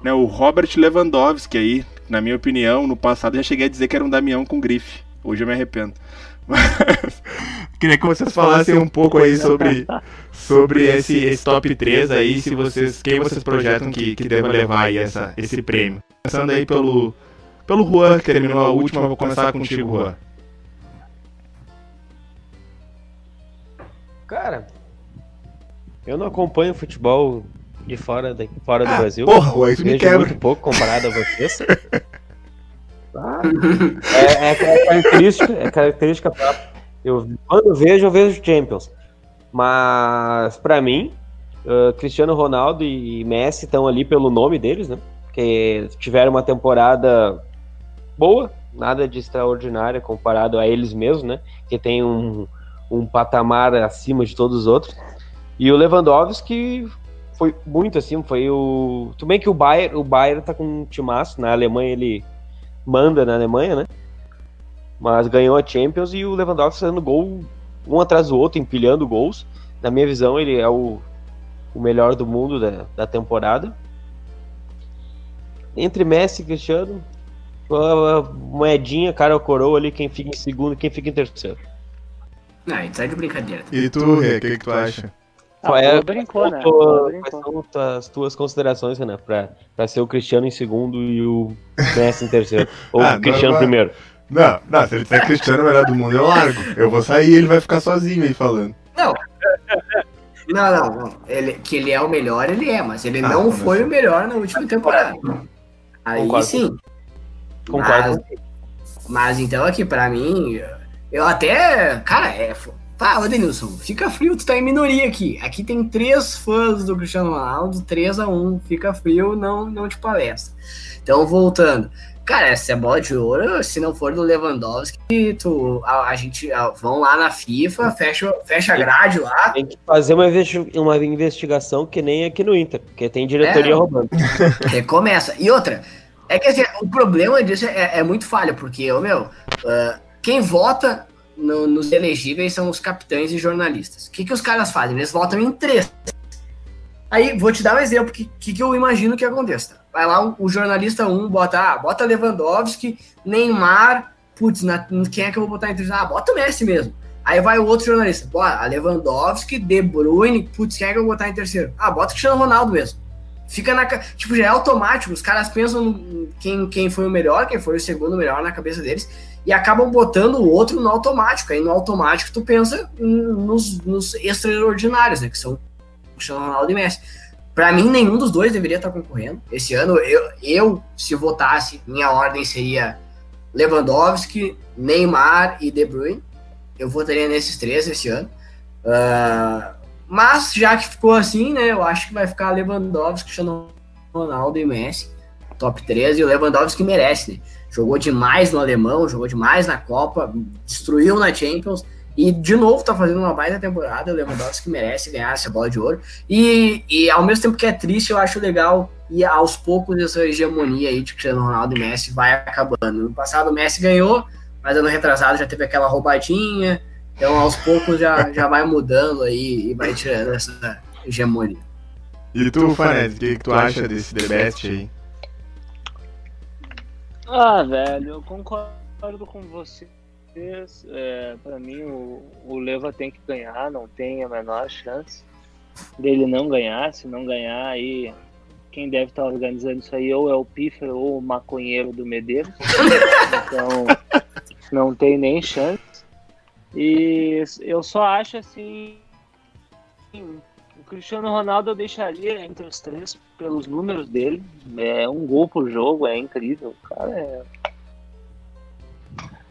né? O Robert Lewandowski aí, na minha opinião, no passado já cheguei a dizer que era um Damião com grife. Hoje eu me arrependo. [LAUGHS] Mas queria que vocês falassem um pouco aí sobre, sobre esse, esse top 3 aí, se vocês, quem vocês projetam que, que deva levar aí essa, esse prêmio. Começando aí pelo, pelo Juan, que terminou a última, vou começar contigo, Juan. Cara, eu não acompanho futebol de fora, da, fora do Ah, Brasil. porra, Juan, isso me Vejo quebra. muito pouco comparado a vocês. [LAUGHS] Ah, é, é característica, é característica própria. Eu, quando eu vejo, eu vejo Champions. Mas, pra mim, uh, Cristiano Ronaldo e Messi estão ali pelo nome deles, né? Porque tiveram uma temporada boa, nada de extraordinária comparado a eles mesmos, né? Que tem um, um patamar acima de todos os outros. E o Lewandowski foi muito assim, foi o. Tudo bem que o Bayern, o Bayern tá com um timaço, na Alemanha ele manda na Alemanha, né? Mas ganhou a Champions e o Lewandowski fazendo gol um atrás do outro, empilhando gols. Na minha visão, ele é o, o melhor do mundo da, da temporada. Entre Messi e Cristiano, moedinha, cara ou coroa ali, quem fica em segundo quem fica em terceiro. Não, aí tá de brincadeira. E tu, Rê, o que, que tu acha? Qual Ah, é- Lua brincou, né? Qual- Lua Quais são as tuas considerações, Renan, pra, pra ser o Cristiano em segundo e o Messi em terceiro? [LAUGHS] Ou Ah, o Cristiano não, primeiro? Não, não, se ele disser Cristiano é o melhor do mundo, eu largo. Eu vou sair e ele vai ficar sozinho aí falando. Não, não, não. Ele, que ele é o melhor, ele é, mas ele Ah, não mas- foi o melhor na última temporada. Aí Concordo. sim. Concordo. Mas, mas então aqui, pra mim, eu até. Cara, é. Ô Denilson, fica frio, tu tá em minoria aqui. Aqui tem três fãs do Cristiano Ronaldo, 3 a 1 fica frio, não, não te palestra. Então, voltando. Cara, essa é bola de ouro, se não for do Lewandowski, tu, a, a gente a, vão lá na FIFA, fecha, fecha a grade lá, Tem que fazer uma, uma investigação que nem aqui no Inter, porque tem diretoria É. roubando. [LAUGHS] Recomeça. E outra, é que assim, o problema disso é, é muito falho, porque, ô, meu, ah, quem vota no- nos elegíveis são os capitães e jornalistas. O que, que os caras fazem? Eles votam em três. Aí, vou te dar um exemplo que, que, que eu imagino que aconteça. Vai lá, o, o jornalista 1 um, bota, ah, bota Lewandowski, Neymar, putz, na- quem é que eu vou botar entre Ah, bota o Messi mesmo. Aí vai o outro jornalista, pô, a Lewandowski, De Bruyne, putz, quem é que eu vou botar em terceiro? Ah, bota o Cristiano Ronaldo mesmo. Fica na. Tipo, já é automático, os caras pensam quem, quem foi o melhor, quem foi o segundo melhor na cabeça deles, e acabam botando o outro no automático. Aí no automático tu pensa nos, nos extraordinários, né? Que são o Cristiano Ronaldo e Messi. Para mim, nenhum dos dois deveria estar concorrendo. Esse ano, eu, eu, se votasse, minha ordem seria Lewandowski, Neymar e De Bruyne. Eu votaria nesses três esse ano. Uh, mas, já que ficou assim, né, eu acho que vai ficar Lewandowski, Cristiano Ronaldo e Messi, top 3. E o Lewandowski merece, né? Jogou demais no Alemão, jogou demais na Copa, destruiu na Champions e de novo tá fazendo uma baita temporada. O Lewandowski merece ganhar essa bola de ouro. E, e ao mesmo tempo que é triste, eu acho legal e aos poucos essa hegemonia aí de Cristiano Ronaldo e Messi vai acabando. No passado o Messi ganhou, mas ano retrasado já teve aquela roubadinha. Então aos poucos já, já vai mudando aí e vai tirando essa hegemonia. E tu, Fanese, o que, que tu acha desse The Best aí? Ah, velho, eu concordo com você é, para mim o, o Leva tem que ganhar, não tem a menor chance dele não ganhar. Se não ganhar, aí quem deve estar organizando isso aí ou é o Piffer ou o maconheiro do Medeiros. [LAUGHS] Então não tem nem chance. E eu só acho assim. Cristiano Ronaldo eu deixaria entre os três pelos números dele. É um gol por jogo, é incrível. Cara é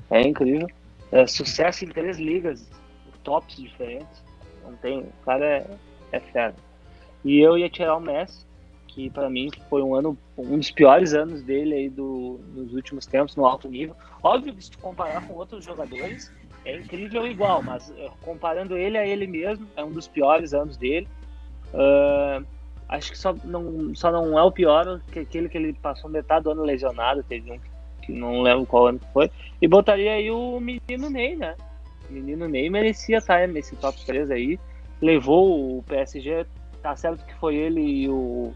é incrível. É, sucesso em três ligas, tops diferentes. Não tem. O cara é, é fera. E eu ia tirar o Messi, que para mim foi um ano, um dos piores anos dele aí do, nos últimos tempos, no alto nível. Óbvio que se comparar com outros jogadores, é incrível igual, mas é, comparando ele a ele mesmo, é um dos piores anos dele. Uh, acho que só não, só não é o pior que aquele que ele passou metade do ano lesionado, teve um que não lembro qual ano que foi, e botaria aí o menino Ney, né? O menino Ney merecia estar nesse top 3 aí. Levou o PSG, tá certo que foi ele e o,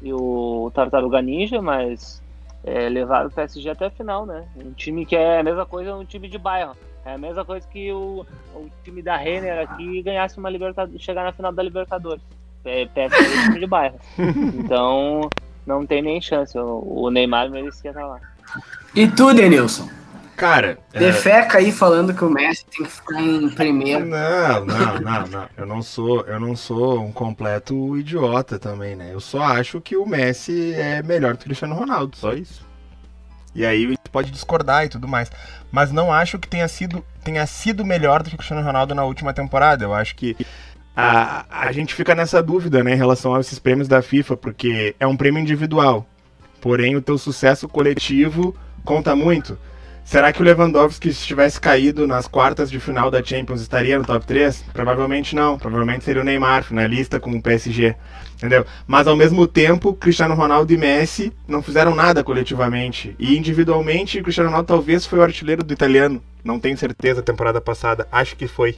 e o Tartaruga Ninja, mas é, levaram o PSG até a final, né? Um time que é a mesma coisa, um time de bairro. É a mesma coisa que o, o time da Renner aqui ganhasse uma Libertadores, chegar na final da Libertadores. É, PSG é time de bairro. Então, não tem nem chance. O, Neymar merecia estar lá. E tu, Denilson? Cara. Defeca é... aí falando que o Messi tem que ficar em primeiro. Não, não, não, não. Eu não sou, eu não sou um completo idiota também, né? Eu só acho que o Messi é melhor do que o Cristiano Ronaldo, só isso. E aí a gente pode discordar e tudo mais. Mas não acho que tenha sido, tenha sido melhor do que o Cristiano Ronaldo na última temporada. Eu acho que a, a gente fica nessa dúvida, né, em relação a esses prêmios da FIFA, porque é um prêmio individual. Porém, o teu sucesso coletivo conta muito. Será que o Lewandowski, se tivesse caído nas quartas de final da Champions, estaria no top 3? Provavelmente não. Provavelmente seria o Neymar, finalista com o PSG. Entendeu? Mas ao mesmo tempo, Cristiano Ronaldo e Messi não fizeram nada coletivamente. E individualmente, Cristiano Ronaldo talvez foi o artilheiro do italiano. Não tenho certeza, temporada passada. Acho que foi.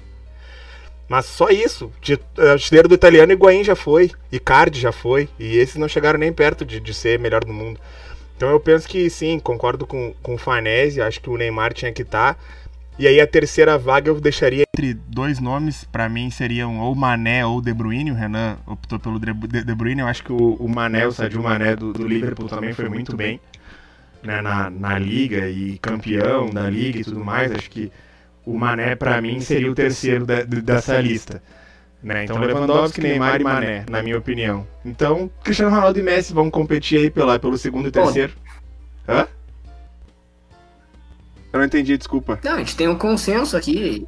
Mas só isso. De, uh, artilheiro do italiano, Higuaín já foi. Icardi já foi. E esses não chegaram nem perto de, de ser melhor do mundo. Então eu penso que sim, concordo com, com o Fanese. Acho que o Neymar tinha que estar. Tá. E aí a terceira vaga eu deixaria entre dois nomes. para mim seriam ou Mané ou De Bruyne. O Renan optou pelo De Bruyne. Eu acho que o, o Mané, o Sadio Mané do, do Liverpool também foi muito bem. Né, na, na liga e campeão da liga e tudo mais. Acho que o Mané, para mim, seria o terceiro de, dessa lista. Né? Então, Lewandowski, Neymar e Mané, na minha opinião. Então, Cristiano Ronaldo e Messi vão competir aí pela, pelo segundo e terceiro. Hã? Eu não entendi, desculpa. Não, a gente tem um consenso aqui.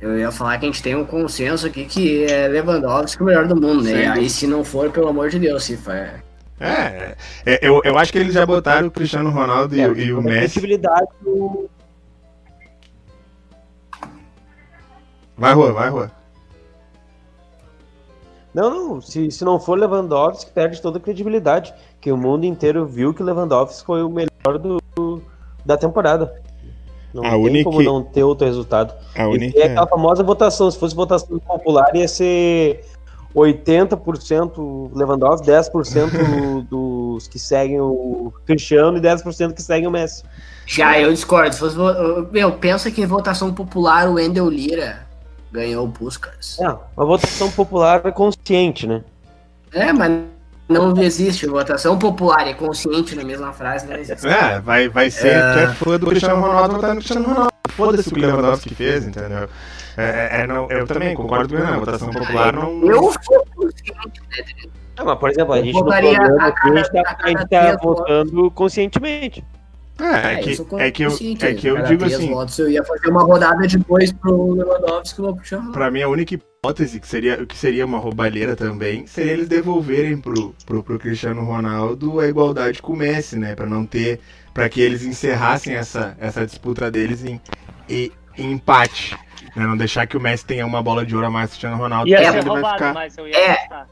Eu ia falar que a gente tem um consenso aqui que é Lewandowski o melhor do mundo, né? Sim. Aí se não for, pelo amor de Deus, se for. É, é, eu, eu acho que eles já botaram o Cristiano Ronaldo e, é, e o Messi. do, Vai, Rua, vai, Rua. Não, não. Se, se não for Lewandowski, perde toda a credibilidade. Que o mundo inteiro viu que o Lewandowski foi o melhor do, da temporada. Não a tem única... como não ter outro resultado. A única... E é aquela famosa votação. Se fosse votação popular, ia ser 80% Lewandowski, 10% do, os que seguem o Cristiano e 10% que seguem o Messi. Já, eu discordo. Se fosse, meu, pensa que em votação popular o Wendel Lira ganhou o Puskas. É, uma votação popular é consciente, né? É, mas não existe votação popular e consciente na mesma frase, não existe. [LAUGHS] É, vai, vai ser. Tu é fã do Cristiano Ronaldo, votar no Cristiano Ronaldo. Foda-se o que o Lewandowski fez, entendeu? É, é, é, não, eu também concordo com ele, não. Votação popular não. Eu sou consciente, né? Ah, mas, por exemplo, a gente no votaria programa a aqui, a gente cada- tá, a a gente tá três votando conscientemente. É, é É, que, é que eu, é que eu digo assim. votos eu ia fazer uma rodada de dois pro Lewandowski e Cristiano Ronaldo. Pra mim, a única hipótese que seria, que seria uma roubalheira também seria eles devolverem pro, pro, pro Cristiano Ronaldo a igualdade com o Messi, né? Pra não ter. Pra que eles encerrassem essa, essa disputa deles em, em, em empate. Né? Não deixar que o Messi tenha uma bola de ouro a mais que o Cristiano Ronaldo, Ia ser roubado, ficar. mas eu ia É. gostar.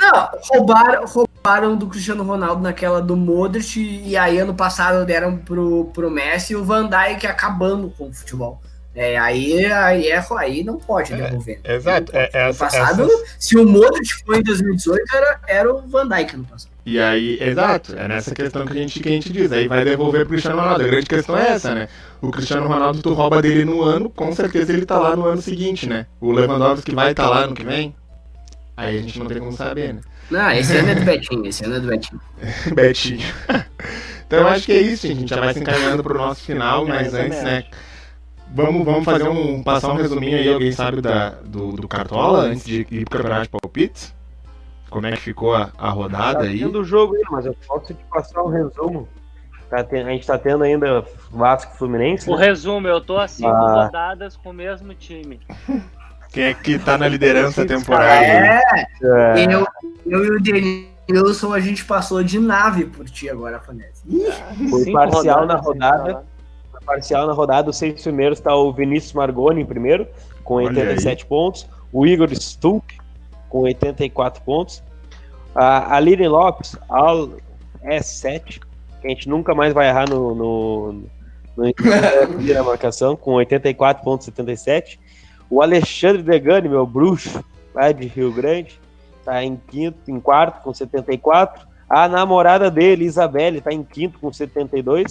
Não, roubaram, roubaram do Cristiano Ronaldo naquela do Modric e aí ano passado deram pro, pro Messi e o Van Dijk acabando com o futebol. É, aí, aí, é, aí não pode devolver. exato, Não pode. é- no essa- passado, essas- se o Modric foi em 2018, era, era o Van Dijk no passado. E aí, exato, é nessa questão que a gente, que a gente diz. Aí vai devolver pro Cristiano Ronaldo. A grande questão é essa, né? O Cristiano Ronaldo, tu rouba dele no ano, com certeza ele tá lá no ano seguinte, né? O Lewandowski vai estar tá lá no que vem. Aí a gente não tem como saber, né? Não, esse ano é do Betinho, esse ano é do Betinho. [LAUGHS] Betinho. então eu acho que é isso, gente. A gente já vai se encaminhando pro nosso final, mas antes, né? Vamos, vamos fazer um. passar um resuminho aí, alguém sabe da, do, do Cartola, antes de ir pro campeonato de palpites? Como é que ficou a, a rodada Tá aí? tendo o jogo aí, mas eu posso te passar um resumo. Tá ten- a gente tá tendo ainda Vasco e Fluminense. O né? resumo, eu tô a cinco Ah. rodadas com o mesmo time. Quem é que tá na liderança temporária? É, É, eu, eu e o Denilson, a gente passou de nave por ti agora, Fanese. Foi Cinco parcial na rodadas sem rodada. na parcial na rodada, os seis primeiros tá o Vinícius Margoni em primeiro, com Olha 87 pontos. O Igor Stuck, com 84 pontos. A Aline Lopes, ao S7, que a gente nunca mais vai errar no, no, no, na [LAUGHS] marcação, com 84,77. O Alexandre Degani, meu bruxo, lá de Rio Grande, tá em quinto, em quarto, com 74. A namorada dele, Isabelle, tá em quinto, com 72.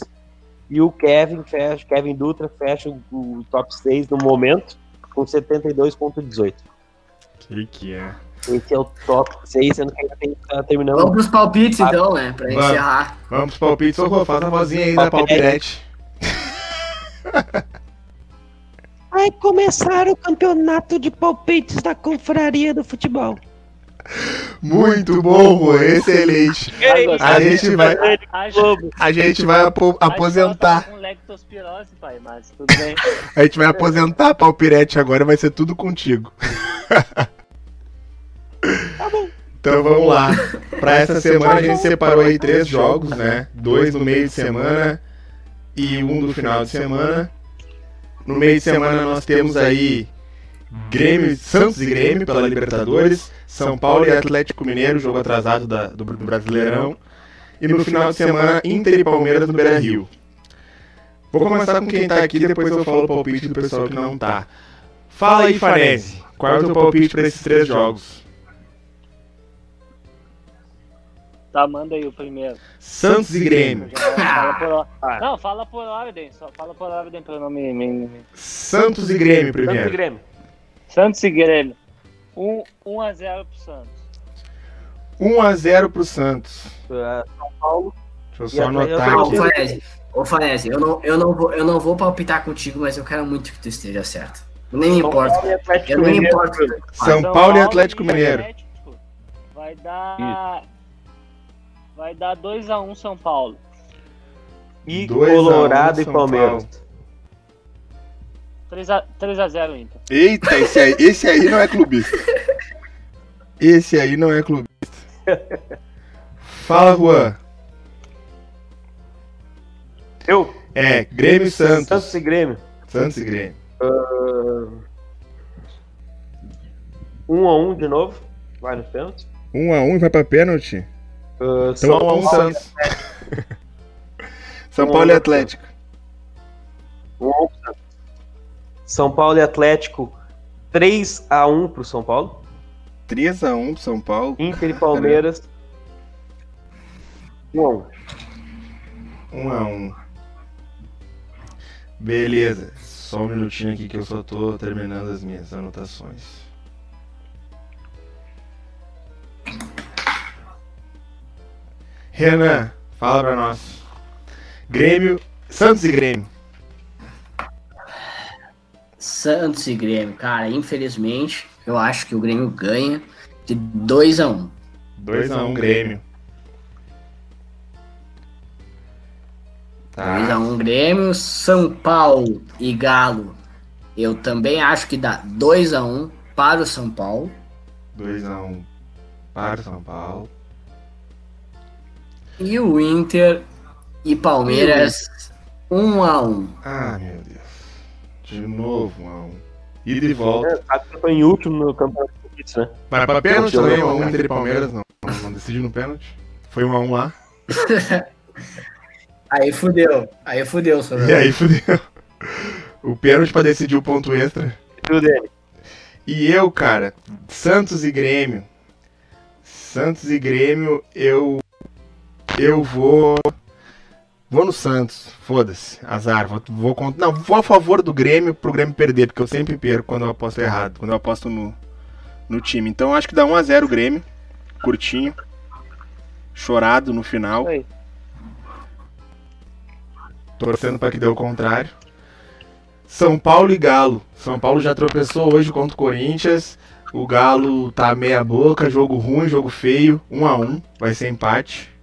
E o Kevin fecha, Kevin Dutra fecha o, o top 6 no momento, com 72,18. Que que é? Esse é o top 6, sendo que ainda tem que estar terminando. Vamos pros palpites, então, né? Pra Vamos. encerrar. Vamos pros palpites. Rô, faz a vozinha aí da Palpirete. [LAUGHS] Vai começar o campeonato de palpites da Confraria do Futebol. Muito bom, excelente. A gente vai, a gente vai aposentar. A gente vai aposentar palpirete agora, vai ser tudo contigo. Tá bom. Então vamos lá. Pra essa semana a gente separou aí três jogos, né? Dois no meio de semana e um do final de semana. No meio de semana nós temos aí Grêmio, Santos e Grêmio pela Libertadores, São Paulo e Atlético Mineiro, jogo atrasado da- do, Brasileirão. E no final de semana, Inter e Palmeiras no Beira Rio. Vou começar com quem tá aqui, depois eu falo o palpite do pessoal que não tá. Fala aí, Farese. Qual é o teu palpite para esses três jogos? Tá, manda aí o primeiro. Santos e Grêmio. Fala por or- Ah. Não, fala por ordem, só fala por ordem pra eu não me. me- me- Santos e Grêmio Santos e primeiro. Grêmio. Santos e Grêmio. 1 um, a 0 pro Santos. 1x0 pro Santos. São Paulo. Deixa eu só a- anotar eu aqui. Fanese, ô, Fanese, eu não, eu, não vou, eu não vou palpitar contigo, mas eu quero muito que tu esteja certo. Nem me São e Atlético Eu nem importo. São Paulo e Atlético Mineiro. Vai dar. Vai dar 2x1 São Paulo. E 2 a 1 Colorado e São Palmeiras. 3x0 Inter. Eita, esse aí, esse aí não é clubista. Esse aí não é clubista. Fala, Juan. Eu? É, Grêmio e Santos. Santos e Grêmio. Santos e Grêmio. Um a um de novo. Vai nos pênaltis. 1x1 e vai pra pênalti? Ah, Então 1x1 Santos. São Paulo e Atlético. São Paulo e Atlético 3 a 1 pro São Paulo. 3x1 pro São Paulo. Inter e Palmeiras Bom, Um a um. Beleza. Só um minutinho aqui que eu só tô terminando as minhas anotações. Renan, fala pra nós. Grêmio, Santos e Grêmio. Santos e Grêmio, cara, infelizmente, eu acho que o Grêmio ganha de 2 a 1 2 a 1 Grêmio. Tá. 2 a 1 Grêmio, São Paulo e Galo. Eu também acho que dá 2 a 1 para o São Paulo. 2 a 1 para o São Paulo. E o Inter e Palmeiras 1 a 1 Ah, meu Deus. De novo, 1 a 1 E de volta. é, eu tô em último no campeonato de palpites, né? Vai pra pênalti também, não, 1 a 1 não. Inter e Palmeiras, não. Não decidiu no pênalti. Foi 1 a 1 lá. [LAUGHS] Aí fudeu, aí fudeu, E aí fudeu. O pênalti pra decidir o ponto extra. Tudo dele. E eu, cara, Santos e Grêmio. Santos e Grêmio, eu. Eu vou. Vou no Santos, foda-se, azar. Vou, vou contra. Não, vou a favor do Grêmio pro Grêmio perder, porque eu sempre perco quando eu aposto errado, quando eu aposto no, no time. Então acho que dá 1x0 o Grêmio, curtinho, chorado no final, torcendo pra que dê o contrário. São Paulo e Galo. São Paulo já tropeçou hoje contra o Corinthians. O Galo tá meia boca, jogo ruim, jogo feio, 1 a 1 vai ser empate.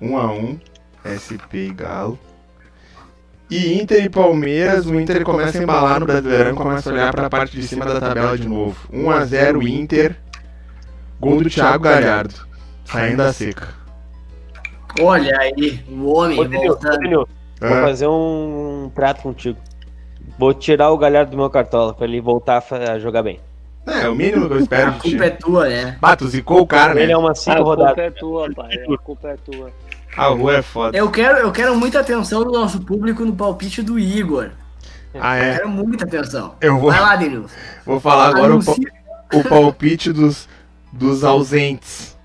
1 a 1 SP e Galo. E Inter e Palmeiras, o Inter começa a embalar no Brasileirão, começa a olhar para a parte de cima da tabela de novo. 1 a 0 Inter. Gol do Thiago Galhardo, saindo da seca. Olha aí, o homem Ô, voltando. Vou Ah, fazer um trato contigo. Vou tirar o Galhardo do meu cartola pra ele voltar a a jogar bem. é, o mínimo que eu espero A de culpa é tua, né? Bato, zicou o cara, Ele né? é uma Ah, cinco a culpa é tua, pai. A culpa é tua. Ah, o Rua é foda. Eu quero, eu quero muita atenção do nosso público no palpite do Igor. Ah, Eu é. quero muita atenção. Eu vou, Vai lá, Denilson. vou falar agora o, o palpite dos, dos ausentes.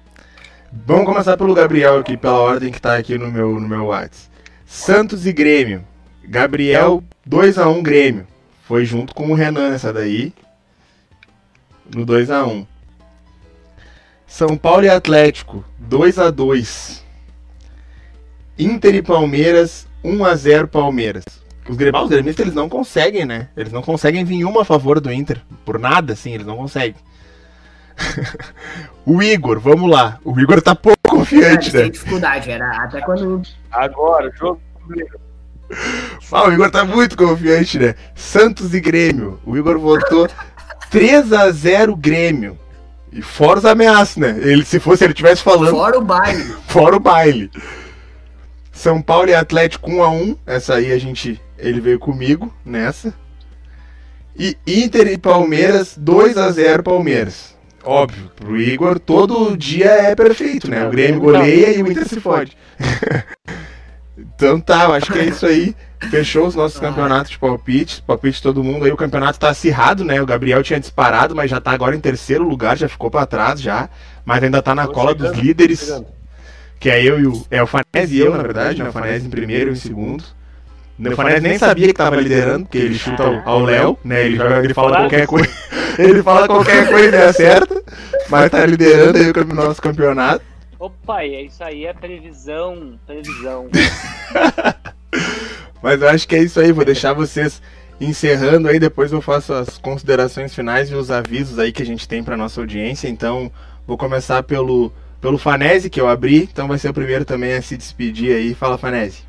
Vamos começar pelo Gabriel aqui, pela ordem que tá aqui no meu, no meu WhatsApp. Santos e Grêmio. Gabriel, 2x1 Grêmio. Foi junto com o Renan nessa daí. No 2x1. São Paulo e Atlético, 2x2. Inter e Palmeiras, 1x0 Palmeiras. Os grem- os gremistas eles não conseguem, né? Eles não conseguem vir uma a favor do Inter. Por nada, assim, eles não conseguem. [LAUGHS] o Igor, vamos lá. O Igor tá pouco confiante, né? dificuldade, era até quando Agora, jogo. [LAUGHS] Ah, o Igor tá muito confiante, né? Santos e Grêmio. O Igor votou [LAUGHS] 3x0 Grêmio. E fora os ameaças, né? Ele, se fosse ele tivesse falando, fora o baile. fora o baile. São Paulo e Atlético 1x1. Essa aí a gente. Ele veio comigo nessa. E Inter e Palmeiras 2x0 Palmeiras. Óbvio, pro Igor todo dia é perfeito, né? O Grêmio goleia e o Inter se fode. [LAUGHS] então tá, eu acho que é isso aí. Fechou os nossos campeonatos de palpite. Palpite de todo mundo aí. O campeonato tá acirrado, né? O Gabriel tinha disparado, mas já tá agora em terceiro lugar, já ficou pra trás já. Mas ainda tá na cola dos líderes. Que é eu e o. É o Fanese e eu, na verdade, né? O Fanese em primeiro e em segundo. O Fanese nem sabia que tava liderando, porque ele chuta ao- Léo, né? Ele, joga, ele fala qualquer coisa. [LAUGHS] Ele fala qualquer coisa e acerta. Mas tá liderando aí o nosso campeonato. Ô pai, é isso aí, é previsão, previsão. [LAUGHS] Mas eu acho que é isso aí, vou deixar vocês encerrando aí, depois eu faço as considerações finais e os avisos aí que a gente tem pra nossa audiência. Então, vou começar pelo, pelo Fanese, que eu abri, então vai ser o primeiro também a se despedir aí. Fala, Fanese.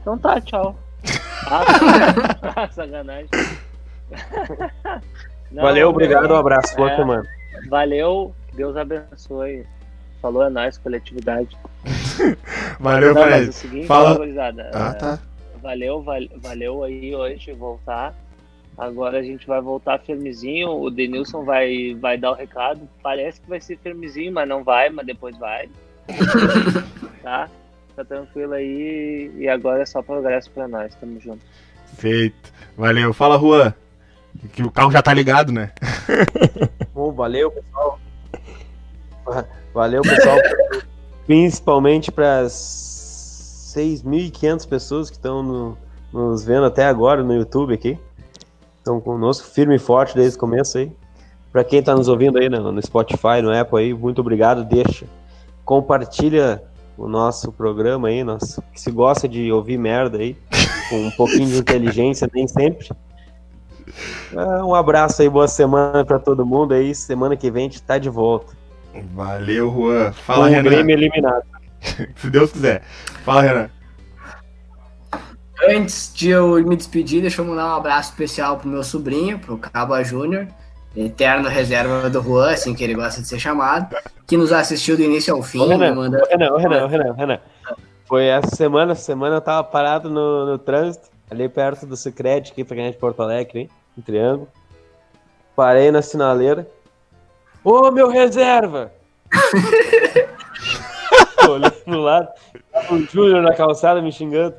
Então tá, tchau. [LAUGHS] Ah, sacanagem. [LAUGHS] Não, Valeu, obrigado, um abraço. Boa É. semana. Valeu, Deus abençoe. Falou é nóis, coletividade. [LAUGHS] Valeu, Não, Fanese. seguinte, Fala- Ah, é, tá. valeu, val- valeu aí hoje voltar. Agora a gente vai voltar firmezinho. O Denilson vai, vai dar o recado. Parece que vai ser firmezinho, mas não vai, mas depois vai. [LAUGHS] tá? Fica tranquilo aí. E agora é só progresso pra nós. Tamo junto. Feito. Valeu. Fala, Juan. Que o carro já tá ligado, né? [LAUGHS] Bom, valeu, pessoal. Valeu, pessoal. Principalmente para as 6.500 pessoas que estão no, nos vendo até agora no YouTube aqui. Estão conosco firme e forte desde o começo aí. Para quem está nos ouvindo aí no, no Spotify, no Apple aí, muito obrigado. Deixa, compartilha o nosso programa aí, nosso, que se gosta de ouvir merda aí, com um pouquinho de [LAUGHS] inteligência, nem sempre. Ah, um abraço aí, boa semana para todo mundo aí. Semana que vem a gente tá de volta. Valeu, Juan. Fala, Com o Renan. Grêmio eliminado. [LAUGHS] Se Deus quiser. Fala, Renan. Antes de eu me despedir, deixa eu mandar um abraço especial pro meu sobrinho, pro Caba Júnior, eterno reserva do Juan, assim que ele gosta de ser chamado, que nos assistiu do início ao fim. Ô, Renan, Renan, ô, Renan, ô, Renan, Renan. Foi essa semana, essa semana eu tava parado no, no trânsito, ali perto do Secret, aqui pra ganhar de Porto Alegre, hein? Em Triângulo. Parei na sinaleira. Ô, meu reserva! [LAUGHS] Olhei pro lado, tava o Júnior na calçada me xingando.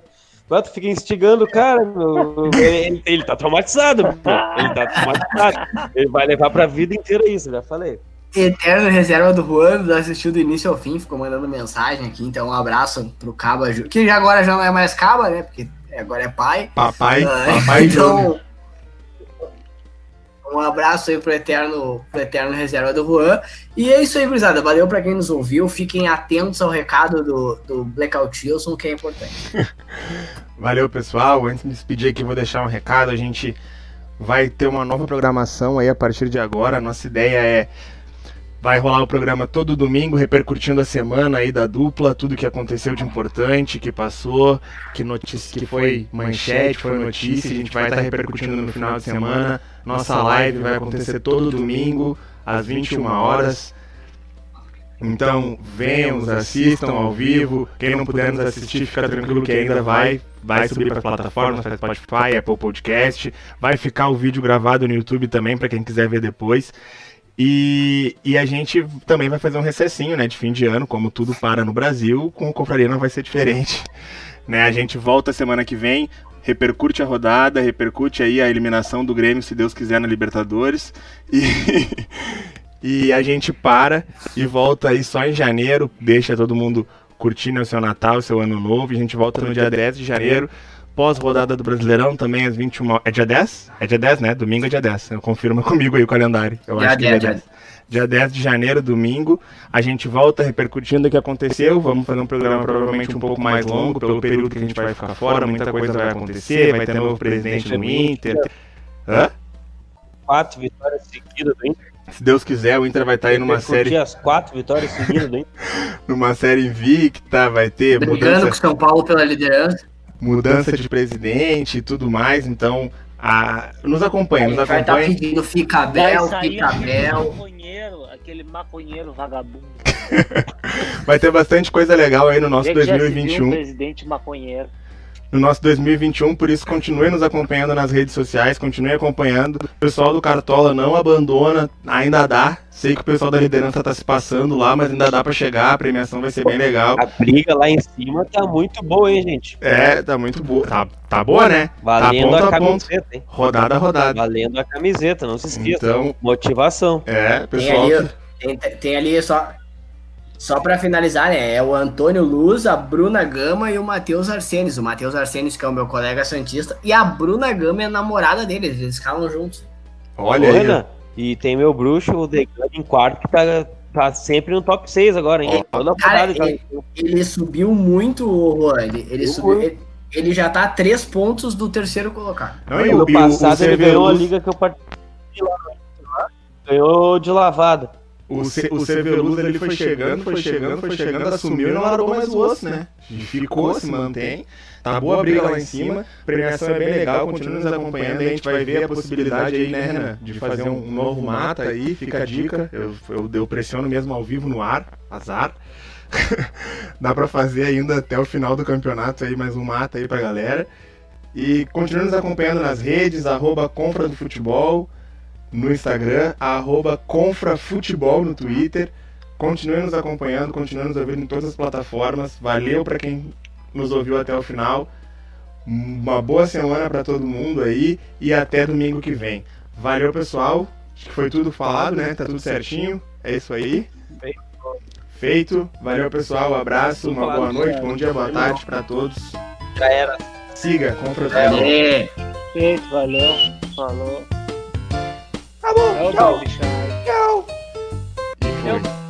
Mas tu fica instigando o cara, meu. Ele, ele tá traumatizado, meu. Ele tá traumatizado. Ele vai levar pra vida inteira isso, já falei. Eterno reserva do Juan, assistiu do início ao fim, ficou mandando mensagem aqui, então um abraço pro Caba que já agora já não é mais Caba, né, porque agora é pai. Papai, Ah, papai [LAUGHS] Júnior. Um abraço aí pro eterno, pro eterno reserva do Juan. E é isso aí, gurizada. Valeu pra quem nos ouviu. Fiquem atentos ao recado do, do Blackout Wilson, que é importante. [LAUGHS] Valeu, pessoal. Antes de me despedir aqui, vou deixar um recado. A gente vai ter uma nova programação aí a partir de agora. Nossa ideia é vai rolar o programa todo domingo, repercutindo a semana aí da dupla, tudo que aconteceu de importante, que passou, que notícia, que foi manchete, foi notícia, a gente vai estar repercutindo no final de semana. Nossa live vai acontecer todo domingo às 21 horas. Então, venham, assistam ao vivo. Quem não puder nos assistir, fica tranquilo que ainda vai vai subir para as plataformas, para Spotify, Apple Podcast. Vai ficar o vídeo gravado no YouTube também para quem quiser ver depois. E, e a gente também vai fazer um recessinho, né, de fim de ano, como tudo para no Brasil, com o Confraria não vai ser diferente. [LAUGHS] Né, a gente volta semana que vem, repercute a rodada, repercute aí a eliminação do Grêmio, se Deus quiser, na Libertadores. E, [LAUGHS] e a gente para e volta aí só em janeiro, deixa todo mundo curtindo o seu Natal, o seu Ano Novo. E a gente volta no dia 10 de janeiro, pós-rodada do Brasileirão, também às 21 É dia 10? É dia 10, né? Domingo é dia 10. Confirma [LAUGHS] comigo aí o calendário. Eu Dia acho que é 10, dia 10. Dia 10 de janeiro, domingo, a gente volta repercutindo o que aconteceu. Vamos fazer um programa provavelmente um pouco mais longo, pelo período que a gente vai ficar fora. Muita coisa vai acontecer, vai ter novo presidente no Inter. Hã? Quatro vitórias seguidas do Inter. Se Deus quiser, o Inter vai estar aí numa série, as quatro vitórias seguidas Inter. [LAUGHS] numa série invicta, vai ter Brigando com o mudança, São Paulo pela liderança. Mudança de presidente e tudo mais. Então, a... nos acompanha, nos vai estar acompanha. pedindo fica bel, fica aquele bel. maconheiro, aquele maconheiro vagabundo. [LAUGHS] Vai ter bastante coisa legal aí no nosso Onde é que já se viu um 2021. presidente maconheiro. No nosso 2021, por isso continue nos acompanhando nas redes sociais, continue acompanhando. O pessoal do Cartola não abandona, ainda dá. Sei que o pessoal da liderança tá se passando lá, mas ainda dá pra chegar, a premiação vai ser bem legal. A briga lá em cima tá muito boa, hein, gente? É, tá muito boa. Tá, tá boa, né? Valendo tá ponto a a ponto. camiseta, hein? Rodada a rodada. Valendo a camiseta, não se esqueça. Então, Motivação. é, Tem pessoal. ali, tem, tem ali só. Só pra finalizar, né? É o Antônio Luz, a Bruna Gama e o Matheus Arsenis. O Matheus Arsenis, que é o meu colega Santista, e a Bruna Gama é a namorada dele, eles calam juntos. Olha aí. E tem meu bruxo, o Degan, em quarto, que tá, tá sempre no top 6 agora, hein? Toda Cara, rodada já- Ele subiu muito, Juan. Ele, ele, subiu, ele, ele já tá a três pontos do terceiro colocado. Não, ano o, passado o ele ganhou a liga que eu participei lá. Ganhou de lavada. O, Ce- o Cerveludo ele foi chegando, foi chegando, foi chegando, assumiu e não largou mais o osso, né? Ficou, se mantém. Tá boa a briga lá em cima. Premiação é bem legal, continua nos acompanhando. A gente vai ver a possibilidade aí, né, Renan, de fazer um novo mata aí. Fica a dica. Eu, eu, eu pressiono mesmo ao vivo no ar, azar. [LAUGHS] Dá pra fazer ainda até o final do campeonato aí mais um mata aí pra galera. E continue nos acompanhando nas redes, arroba Confra do Futebol no Instagram, arroba Confrafutebol no Twitter. Continue nos acompanhando, continue nos ouvindo em todas as plataformas. Valeu para quem nos ouviu até o final. Uma boa semana para todo mundo aí e até domingo que vem. Valeu, pessoal. Acho que foi tudo falado, né? Tá tudo certinho. É isso aí. Feito. Valeu, pessoal. Um abraço, uma boa noite, bom dia, boa tarde pra todos. Já era. Siga, confrontação. É. Feito, valeu. Falou. Tá bom, É tchau. Shark. Tchau. E foi. Eu-